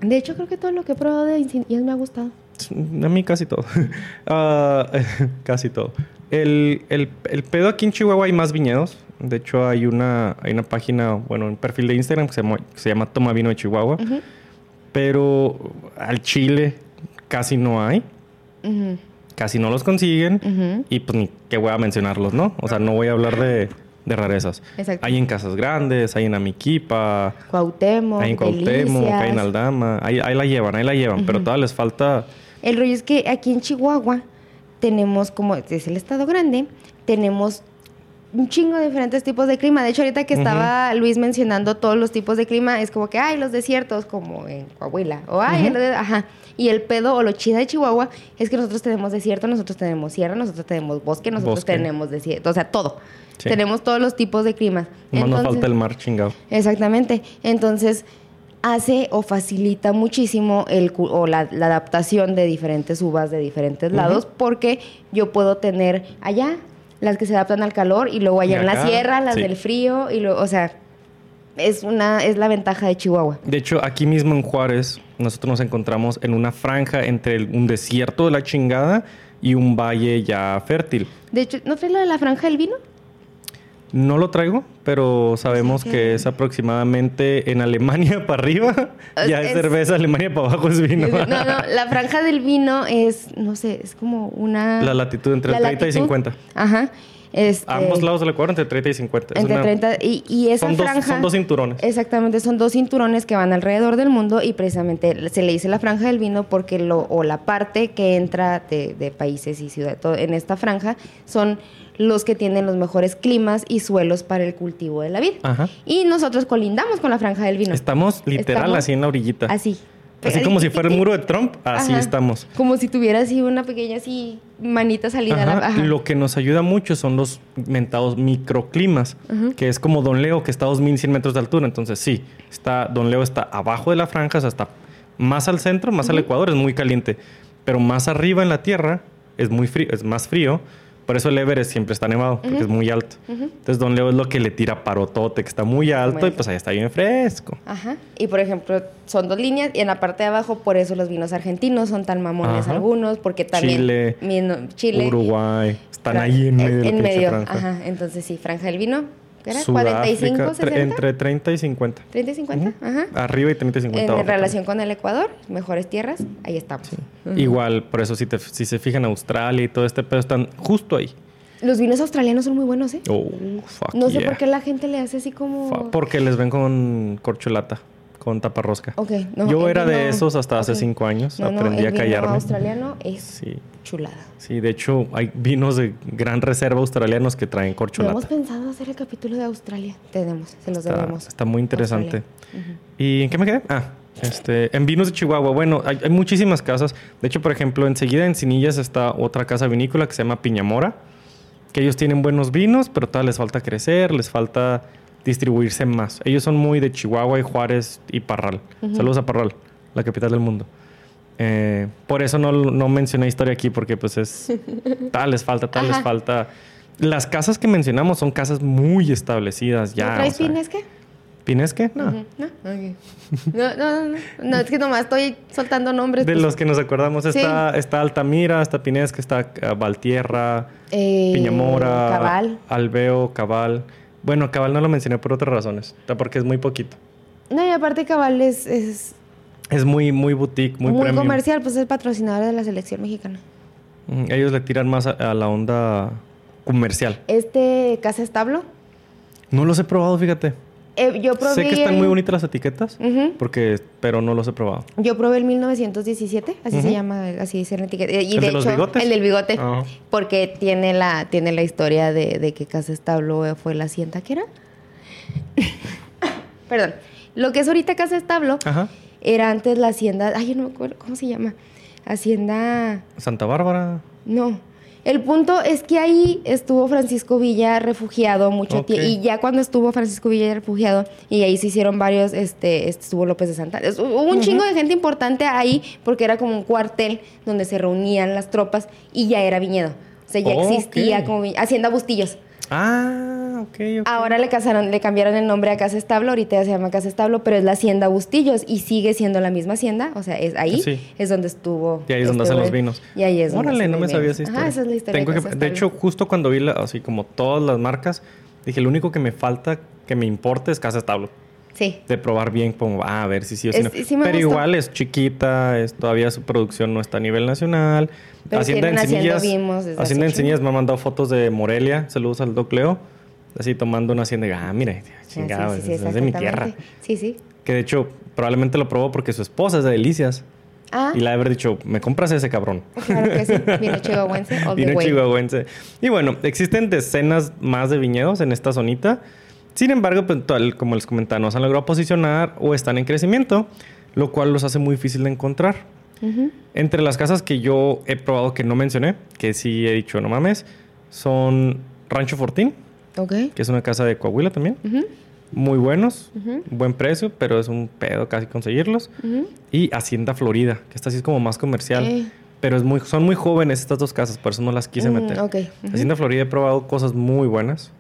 De hecho, creo que todo lo que he probado de incendios me ha gustado. A mí casi todo. Ah, casi todo. El, el- el pedo aquí en Chihuahua hay más viñedos. De hecho, hay una, hay una página, bueno, un perfil de Instagram que se llama, que se llama Toma Vino de Chihuahua. Pero al Chile casi no hay. Casi no los consiguen. Y pues ni que voy a mencionarlos, ¿no? O sea, no voy a hablar de, de rarezas. Exacto. Hay en Casas Grandes, hay en Amiquipa, Cuauhtémoc, hay en Cuauhtémoc, Delicias. hay en Aldama. Ahí, ahí la llevan, ahí la llevan. Pero todavía les falta... El rollo es que aquí en Chihuahua tenemos, como es el estado grande, tenemos un chingo de diferentes tipos de clima. De hecho, ahorita que estaba Luis mencionando todos los tipos de clima, es como que hay los desiertos, como en Coahuila, o hay, el de- ajá. Y el pedo o lo chida de Chihuahua es que nosotros tenemos desierto, nosotros tenemos sierra, nosotros tenemos bosque, nosotros Bosque. tenemos desierto, o sea, todo. Sí. Tenemos todos los tipos de climas. Más nos falta el mar chingado. Exactamente. Entonces, hace o facilita muchísimo el, o la, la adaptación de diferentes uvas de diferentes lados, porque yo puedo tener allá las que se adaptan al calor y luego allá Y en la sierra las sí. del frío y luego, o sea, es una es la ventaja de Chihuahua. De hecho, aquí mismo en Juárez, nosotros nos encontramos en una franja entre el- un desierto de la chingada y un valle ya fértil. De hecho, ¿no traes lo de la franja del vino? No lo traigo, pero sabemos que que- es aproximadamente en Alemania para arriba. Ya es, es- cerveza, Alemania para abajo es vino. No, no, la franja del vino es, no sé, es como una... La latitud entre la 30 y latitud. 50. Ajá. Este, A ambos lados del Ecuador entre 30 y 50. Es Entre una- 30 y, y esa son, dos, son dos cinturones. Exactamente, son dos cinturones que van alrededor del mundo y precisamente se le dice la franja del vino porque lo o la parte que entra de, de países y ciudades en esta franja son los que tienen los mejores climas y suelos para el cultivo de la vid. Ajá. Y nosotros colindamos con la franja del vino. Estamos literal Estamos así en la orillita. Así. Así como si fuera el muro de Trump, así Ajá. estamos. Como si tuviera así una pequeña así manita salida. a la- Ajá. ajá. Lo que nos ayuda mucho son los mentados microclimas, que es como Don Leo, que está a 2100 metros de altura. Entonces, sí, está, Don Leo está abajo de la franja, o sea, está más al centro, más al Ecuador, es muy caliente. Pero más arriba en la tierra es, muy frío, es más frío. Por eso el Everest siempre está nevado, porque es muy alto. Entonces, Don Leo es lo que le tira parotote, que está muy alto, y pues ahí está bien fresco. Ajá. Y por ejemplo, son dos líneas y en la parte de abajo, por eso los vinos argentinos son tan mamones Ajá. algunos, porque también Chile, Chile Uruguay, están ahí en medio de la en pinche medio, franja. Ajá. Entonces sí, franja del vino, ¿qué era? Sudáfrica, 45, tre- 60, entre 30 y 50. 30 y 50, ajá. Arriba y 30 y 50 En abajo. relación con el Ecuador, mejores tierras, ahí estamos. Igual, por eso si, te, si se fijan Australia y todo este pedo están justo ahí. Los vinos australianos son muy buenos, ¿eh? Oh, fuck No sé yeah. por qué la gente le hace así como... Porque les ven con corcholata, con taparrosca. Ok, no, Yo era de esos hasta hace cinco años. No, no, Aprendí el a vino callarme. australiano es Sí, chulada. sí, de hecho hay vinos de gran reserva australianos que traen corcholata. hemos pensado hacer el capítulo de Australia. Tenemos, se los Está, debemos. está muy interesante. ¿Y en qué me quedé? Ah, este, en vinos de Chihuahua. Bueno, hay, hay muchísimas casas. De hecho, por ejemplo, enseguida en Cinillas está otra casa vinícola que se llama Piñamora. Que ellos tienen buenos vinos, pero todavía les falta crecer, les falta distribuirse más. Ellos son muy de Chihuahua y Juárez y Parral. Saludos a Parral, la capital del mundo. Eh, por eso no, no mencioné historia aquí, porque pues es... tal les falta, tal les Ajá. falta. Las casas que mencionamos son casas muy establecidas ya. ¿No traes o sea, pinesque? ¿Pinesque? No. Ujú, ¿No? Ok. no, no, no, no. No, es que nomás estoy soltando nombres. De pues. los que nos acordamos, Sí. está, está Altamira, está Pinesca, está eh, Valtierra, Eh, Piñamora, Cabal. Alveo, Cabal. Bueno, Cabal no lo mencioné por otras razones, porque es muy poquito. No, y aparte Cabal es, es Es muy, muy boutique, muy, muy, premium. comercial, pues es el patrocinador de la selección mexicana. Mm, Ellos le tiran más a, a la onda comercial. Este Casa Establo, No los he probado, fíjate. Eh, yo probé... Sé que están el- muy bonitas las etiquetas, porque, pero no los he probado. Yo probé el 1917, así se llama, así dice la etiqueta. Y ¿El de, de los hecho, bigotes? el del bigote. Ajá. Porque tiene la, tiene la historia de, de que Casa Establo fue la hacienda que era. Perdón. Lo que es ahorita Casa Establo era antes la hacienda. Ay, yo no me acuerdo cómo se llama. Hacienda. Santa Bárbara. No. El punto es que ahí estuvo Francisco Villa refugiado mucho tiempo. Y ya cuando estuvo Francisco Villa refugiado, y ahí se hicieron varios, este, este, estuvo López de Santa. Hubo un chingo de gente importante ahí porque era como un cuartel donde se reunían las tropas y ya era viñedo. O sea, ya existía como Hacienda Bustillos. Ah, ok, ok. Ahora le, casaron, le cambiaron el nombre a Casa Establo, ahorita ya se llama Casa Establo, pero es la Hacienda Bustillos y sigue siendo la misma hacienda. O sea, es ahí Sí. es donde estuvo. Y ahí es donde hacen los vinos. Y ahí es donde Órale, no me sabía esa historia. Ajá, esa es la historia. Tengo de que- de hecho, justo cuando vi la- así como todas las marcas, Dije, lo único que me falta, que me importe, es Casa Establo. Sí. De probar bien, como, ah, a ver si sí o si Es- no. sí Pero gustó. igual es chiquita, es, todavía su producción no está a nivel nacional. Pero vimos desde Hacienda Enseñas me ha mandado fotos de Morelia. Saludos al Doc Leo. Así tomando una hacienda. y, Ah, mire, chingado, sí, sí, sí, es, de mi tierra. Sí, sí. Que de hecho, probablemente lo probó porque su esposa es de Delicias. Ah, Y le ha de haber dicho, me compras ese cabrón. claro que sí. Vino chihuahuense Vino chihuahuense. Y bueno, existen decenas más de viñedos en esta zonita. Sin embargo, pues, tal como les comentaba, no se han logrado posicionar o están en crecimiento, lo cual los hace muy difícil de encontrar. Entre las casas que yo he probado que no mencioné, que sí he dicho no mames, son Rancho Fortín, Ok. que es una casa de Coahuila también. Ujú, Muy buenos, ujú, buen precio, pero es un pedo casi conseguirlos. ujú. Y Hacienda Florida, que esta sí es como más comercial. Eh. Pero es muy, son muy jóvenes estas dos casas, por eso no las quise Mm, meter. ok, ujú. Hacienda Florida he probado cosas muy buenas.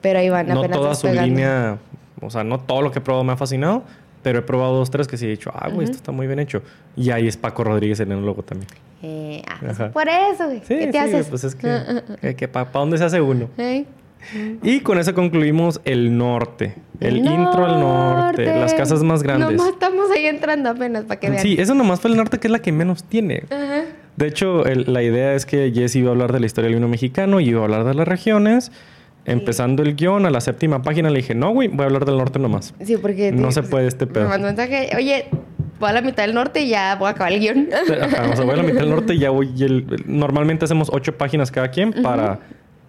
Pero ahí van No toda su despegando. línea, o sea, no todo lo que he probado me ha fascinado, pero he probado dos, tres que sí he dicho, ah, güey, esto está muy bien hecho. Y ahí es Paco Rodríguez, el enólogo también. Eh, ah, por eso, güey. Sí, ¿Qué te sí, haces? pues es que, Ah, ah, ah. que, ¿para dónde se hace uno? Eh, Y con eso concluimos el norte. El intro al norte. Las casas más grandes. Nomás estamos ahí entrando apenas para que vean. Sí, eso nomás fue el norte, que es la que menos tiene. Ajá. De hecho, el- la idea es que Jess iba a hablar de la historia del vino mexicano y iba a hablar de las regiones. Empezando el guion a la séptima página le dije, no, güey, voy a hablar del norte nomás. Sí, porque... No se puede este Me pedo. mandó un mensaje, oye, voy a la mitad del norte y ya voy a acabar el guion. Ajá, o sea, voy a la mitad del norte y ya voy. el- normalmente hacemos ocho páginas cada quien para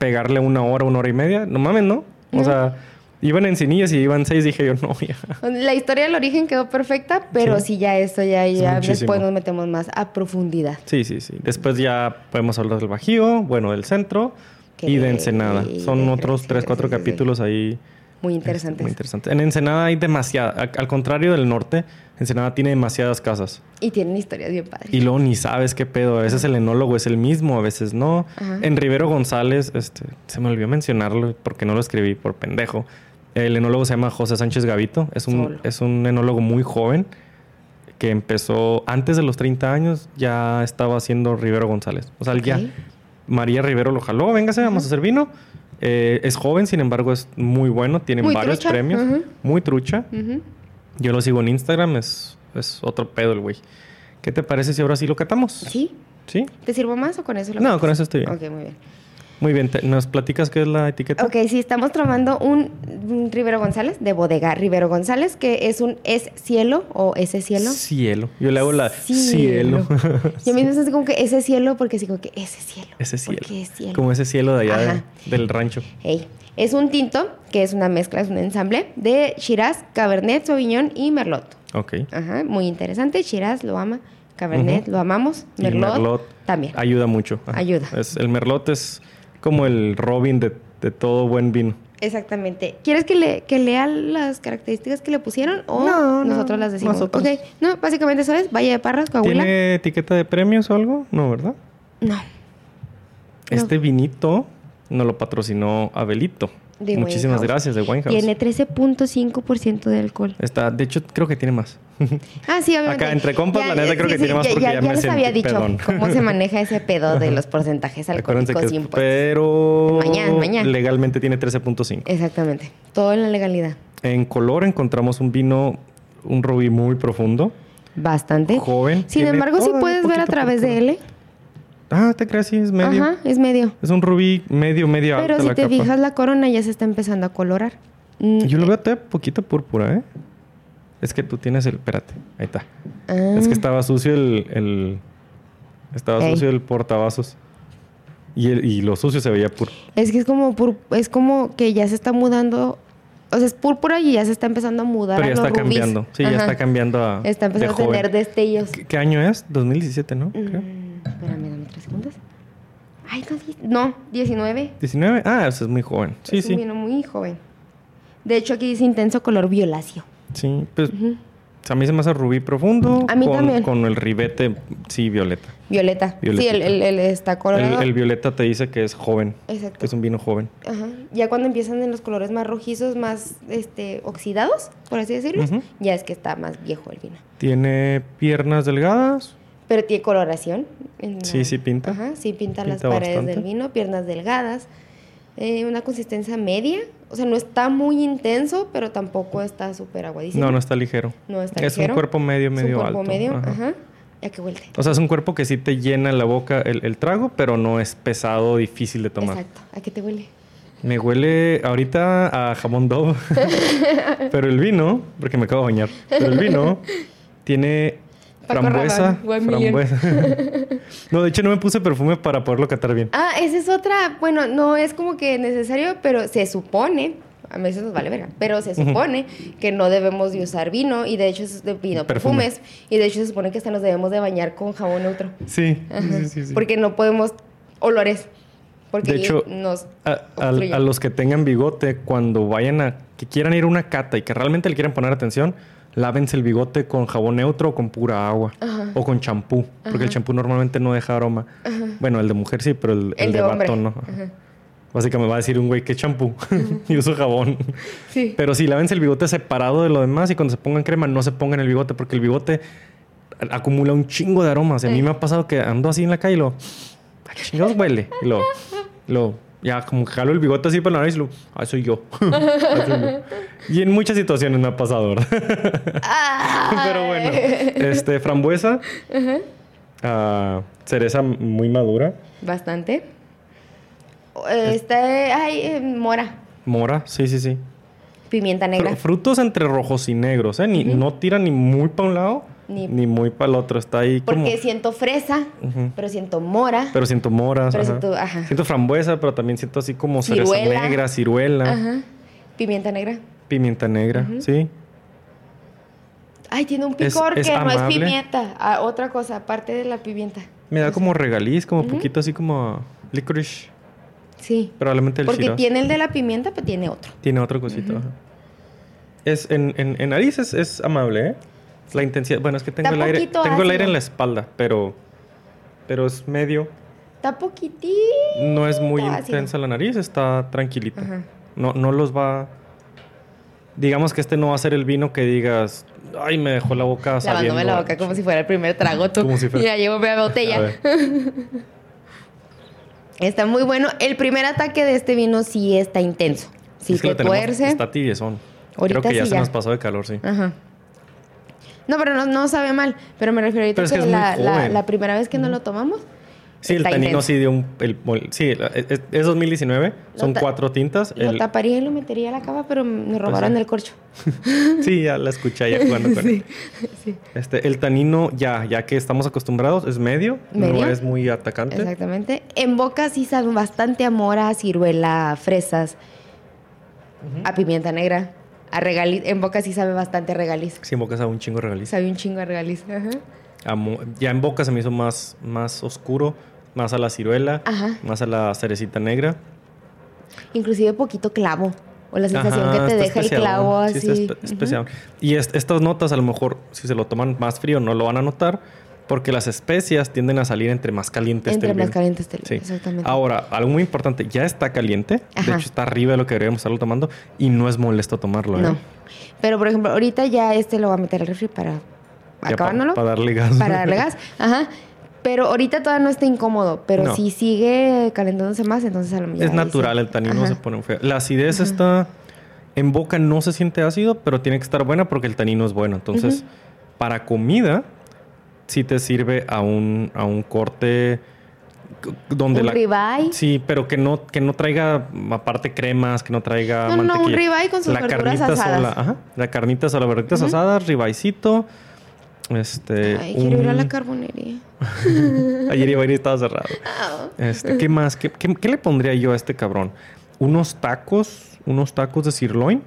pegarle una hora, una hora y media. No mames, ¿no? O sea, iban en cinillas y iban seis. Dije yo, no, ya. La historia del origen quedó perfecta, pero Sí. sí, ya esto ya, ya después nos metemos más a profundidad. Sí, sí, sí. Después ya podemos hablar del Bajío, bueno, del centro Que y de Ensenada. y Son de- otros tres, cuatro capítulos ahí. Muy Este, interesante. Muy interesante. En Ensenada hay demasiada. Al contrario del norte, Ensenada tiene demasiadas casas. Y tienen historias bien padres. Y luego ni sabes qué pedo. A veces el enólogo es el mismo, a veces no. Ajá. En Rivero González, este, se me olvidó mencionarlo porque no lo escribí por pendejo. El enólogo se llama José Sánchez Gavito. Es un, Solo. es un enólogo muy joven que empezó antes de los 30 años, ya estaba haciendo Rivero González. O sea, él ya. María Rivero lo jaló, véngase, vamos a hacer vino. Eh, es joven, sin embargo, es muy bueno, tiene Muy varios trucha, premios. Muy trucha. Yo lo sigo en Instagram, es, es otro pedo el güey. ¿Qué te parece si ahora sí lo catamos? ¿Sí? ¿Sí? ¿Te sirvo más o con eso lo No, con eso estoy bien. Ok, muy bien. Muy bien, ¿nos platicas qué es la etiqueta? Ok, sí, estamos tomando un, un Rivero González, de bodega Rivero González, que es un es cielo o ese cielo. Cielo. Yo le hago la cielo. Yo mismo así como que ese cielo, porque sí, como que ese cielo. ese cielo. Porque es cielo. Como ese cielo de allá de- del rancho. Hey, Es un tinto, que es una mezcla, es un ensamble de Shiraz, Cabernet, Sauvignon y Merlot. Ok. Ajá, muy interesante. Shiraz lo ama, Cabernet lo amamos, Y Merlot, Merlot también. Ayuda mucho. Ajá. Ayuda. Es, el merlot es como el Robin de, de todo buen vino. Exactamente. ¿Quieres que, le, que lea las características que le pusieron o No, no, nosotros las decimos? nosotros. Ok, no, básicamente eso es Valle de Parras, Coahuila. ¿Tiene etiqueta de premios o algo? No, ¿verdad? No. Este vinito nos lo patrocinó Abelito. De Muchísimas Winehouse. gracias, de Winehouse. Tiene 13.5% de alcohol. Está, de hecho, creo que tiene más. Ah, sí, obviamente. Acá, entre compas, la neta, creo que tiene más porque ya me les había dicho pedón. cómo se maneja ese pedo de los porcentajes alcohólicos que pero Mañana, mañana. legalmente tiene 13.5. Exactamente. Todo en la legalidad. En color encontramos un vino, un rubí muy profundo, Bastante. joven. Sin embargo, todavía puedes ver a poquito través de él. ¿Eh? Ah, te creas, sí, es medio. Ajá, es medio. Es un rubí medio, medio Pero alta si la te capa. fijas, la corona ya se está empezando a colorar. Mm, Yo lo veo todavía poquito púrpura, ¿eh? Es que tú tienes el... Espérate, ahí está. ah, Es que estaba sucio el... el- estaba sucio el portavasos. Y, el- y lo sucio se veía púrpura. Es que es como, pur- es como que ya se está mudando. O sea, es púrpura y ya se está empezando a mudar Pero a ya los está cambiando. Sí, ya está cambiando a... Está empezando de a tener joven. destellos. ¿Qué, qué año es? 2017, ¿no? Creo. Espérame, dame tres segundos. Ay, no, no, 19. 19. Ah, eso es muy joven. Sí, es sí. un vino muy joven. De hecho, aquí dice intenso color violáceo. Sí, pues a mí se me hace rubí profundo. A mí con, también. Con el ribete, sí, violeta. Violeta. Sí, el, el- el está colorado. El, el violeta te dice que es joven. Exacto. Que es un vino joven. Ajá. Ya cuando empiezan en los colores más rojizos, más este, oxidados, por así decirlo, ya es que está más viejo el vino. Tiene piernas delgadas. Pero tiene coloración. Sí, sí pinta. Ajá, sí pinta, las paredes bastante. del vino, piernas delgadas, eh, una consistencia media o sea, no está muy intenso, pero tampoco está súper aguadísimo. No, no está ligero. No está es ligero. un cuerpo medio, Es un medio cuerpo alto. medio, Ajá. ajá. Ya que vuelte. O sea, es un cuerpo que sí te llena la boca el, el trago, pero no es pesado, difícil de tomar. Exacto. ¿A qué te huele? Me huele ahorita a jamón Dove. pero el vino, porque me acabo de bañar, pero el vino tiene Paco frambuesa. Rabanne, no, de hecho no me puse perfume para poderlo catar bien. Ah, esa es otra. Bueno, no es como que necesario, pero se supone. A veces nos vale verga, pero se supone que no debemos de usar vino y de hecho es de vino, Perfume. perfumes y de hecho se supone que hasta nos debemos de bañar con jabón neutro. Sí, sí, sí, sí. Porque no podemos olores. Porque De hecho, nos A, a- obstruyen. a los que tengan bigote, cuando vayan a que quieran ir a una cata y que realmente le quieran poner atención, lávense el bigote con jabón neutro o con pura agua. Ajá. O con champú, porque el champú normalmente no deja aroma. Bueno, el de mujer sí, pero el, el El de, vato no. Ajá. Básicamente me va a decir un güey que champú y uso jabón. Sí. Pero sí, lávense el bigote separado de lo demás y cuando se pongan crema no se pongan el bigote porque el bigote acumula un chingo de aromas. Y a mí me ha pasado que ando así en la calle y lo... ¿A qué chingados huele? Y lo... lo ya como que jalo el bigote así para la nariz y lo... Ah, soy yo. Ah, soy yo. Y en muchas situaciones me ha pasado, ¿verdad? Pero bueno. Este, frambuesa. ah, cereza muy madura. Bastante. Está, ay, eh, mora, Mora, sí, sí, sí. pimienta negra. Fr- frutos entre rojos y negros, ¿eh? Ni, No tira ni muy para un lado Ni- ni, muy para el otro. Está ahí como... Porque siento fresa, pero siento mora. Pero siento ajá. siento- ajá. Siento frambuesa, pero también siento así como cereza negra, ciruela, Ajá. Pimienta negra. pimienta negra, sí. Ay, tiene un picor es que no es amable. pimienta. Ah, otra cosa, aparte de la pimienta. Me da como regaliz, como poquito así como licorice. Sí. Probablemente el Porque Shiraz. tiene el de la pimienta, pero tiene otro. Tiene otra cosita. ajá. Es, en, en, en nariz es, es amable, ¿eh? La intensidad... Bueno, es que tengo Está el aire... Tengo el aire en la espalda, pero... Pero es medio... Está poquitito. No es muy ácido. intensa la nariz, está tranquilita. Ajá. No, no los va... Digamos que este no va a ser el vino que digas... Ay, me dejó la boca sabiendo... Lavándome la boca como si fuera el primer trago tú. Como si fuera- Ya llevo mi botella. Está muy bueno. El primer ataque de este vino sí está intenso. Sí Es que te lo tenemos-. Está tibiezón. Ahorita Creo que ya sí se ya. nos pasó de calor, sí. Ajá. No, pero no, no sabe mal. Pero me refiero ahorita Pero es que, que es muy la, la- joven. la primera vez que no lo tomamos. Sí, el tanino intenso. sí dio un... El, sí, la- es, es 2019. Son Lo ta- cuatro tintas. Lo El- taparía y lo metería a la cava, pero me robaron sí. el corcho. sí, ya la escuché ya jugando con él. sí. Este, el tanino, ya, ya que estamos acostumbrados, es medio. ¿Medio? No es muy atacante. Exactamente. En boca sí sabe bastante a mora, ciruela, fresas, a pimienta negra. A regaliz. En boca sí sabe bastante a regaliz. Sí, en boca sabe un chingo de regaliz. Sabe un chingo a regaliz. Ajá. Amo- ya en boca se me hizo más, más oscuro, más a la ciruela, Ajá. más a la cerecita negra. Inclusive poquito clavo. O la sensación Ajá, que te deja el clavo Sí, así. está espe- especiadón. Y est- estas notas, a lo mejor, si se lo toman más frío, no lo van a notar, porque las especias tienden a salir entre más caliente esté Entre más vino. caliente esté el Sí. Exactamente. Ahora, algo muy importante, ya está caliente. De Ajá. hecho, está arriba de lo que deberíamos estarlo tomando y no es molesto tomarlo. ¿eh? No. Pero, por ejemplo, ahorita ya este lo voy a meter al refri para acabándolo. Para darle gas. para darle gas. Ajá. Pero ahorita todavía no está incómodo. Pero No. si sigue calentándose más, entonces a lo mejor. Es natural, el tanino Ajá. se pone feo. La acidez está... En boca no se siente ácido, pero tiene que estar buena porque el tanino es bueno. Entonces, para comida, sí te sirve a un, a un corte donde Un la... ribeye. Sí, pero que no, que no traiga aparte cremas, que no traiga No, no, un ribeye con sus la verduras carnita asadas. sola, ajá, la carnita sola, verduras asadas, ribaicito. Este, Ay, quiero ir a la carbonería. Ayer iba a ir y estaba cerrado. Ah. Este, ¿Qué más? ¿Qué, qué, qué le pondría yo a este cabrón? Unos tacos, unos tacos de sirloin,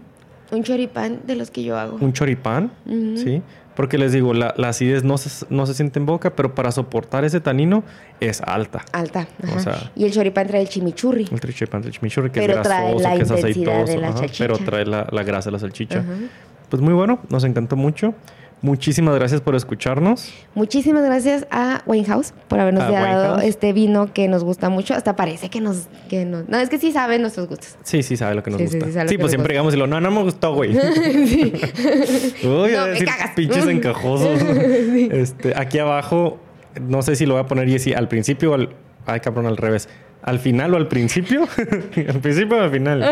Un choripán de los que yo hago. un choripán. ¿sí? Porque les digo, la, la acidez no se, no se siente en boca, pero para soportar ese tanino es alta. Alta. ajá. O sea- y el choripán trae el chimichurri. El choripán del chimichurri, que Pero es trae grasoso, la que es aceitoso. de la ajá, pero trae la, la grasa de la salchicha. Ajá. Pues muy bueno, nos encantó mucho. Muchísimas gracias por escucharnos. Muchísimas gracias a Winehouse por habernos A dado Winehouse. este vino que nos gusta mucho. Hasta parece que nos, que nos... No, es que sí saben nuestros gustos. Sí, sí, sabe lo que nos Sí, sí, gusta. sí, Sí, sabe que pues siempre llegamos y lo, no, no me gustó, güey. sí. Uy, No, a me decir cagas. pinches encajosos. este, aquí abajo, no sé si lo voy a poner Jessy al principio o al. Ay, cabrón, al revés. Al final o al principio, al principio o al final,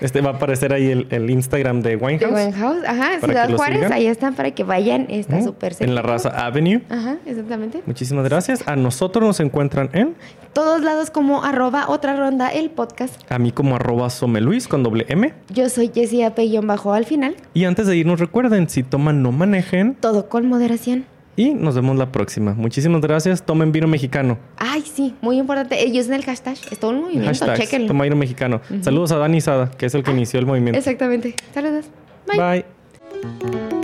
este va a aparecer ahí el, el Instagram de De Winehouse. Winehouse, ajá, Ciudad Juárez, sigan. ahí están para que vayan, está ¿no? súper En la. Raza Avenue. Ajá, exactamente. Muchísimas gracias. A nosotros nos encuentran en, Todos lados como arroba otra ronda el podcast. a mí como arroba someluis con doble M. Yo soy Jessie bajo al final. Y antes de irnos recuerden, si toman no manejen Todo con moderación. Y nos vemos la próxima. Muchísimas gracias. Tomen vino mexicano. Ay, sí, muy importante. Ellos en el hashtag. Es todo un movimiento, chéquenlo. toma vino mexicano. Saludos a Dani Sada, que es el que inició el movimiento. Exactamente. Saludos. Bye. Bye.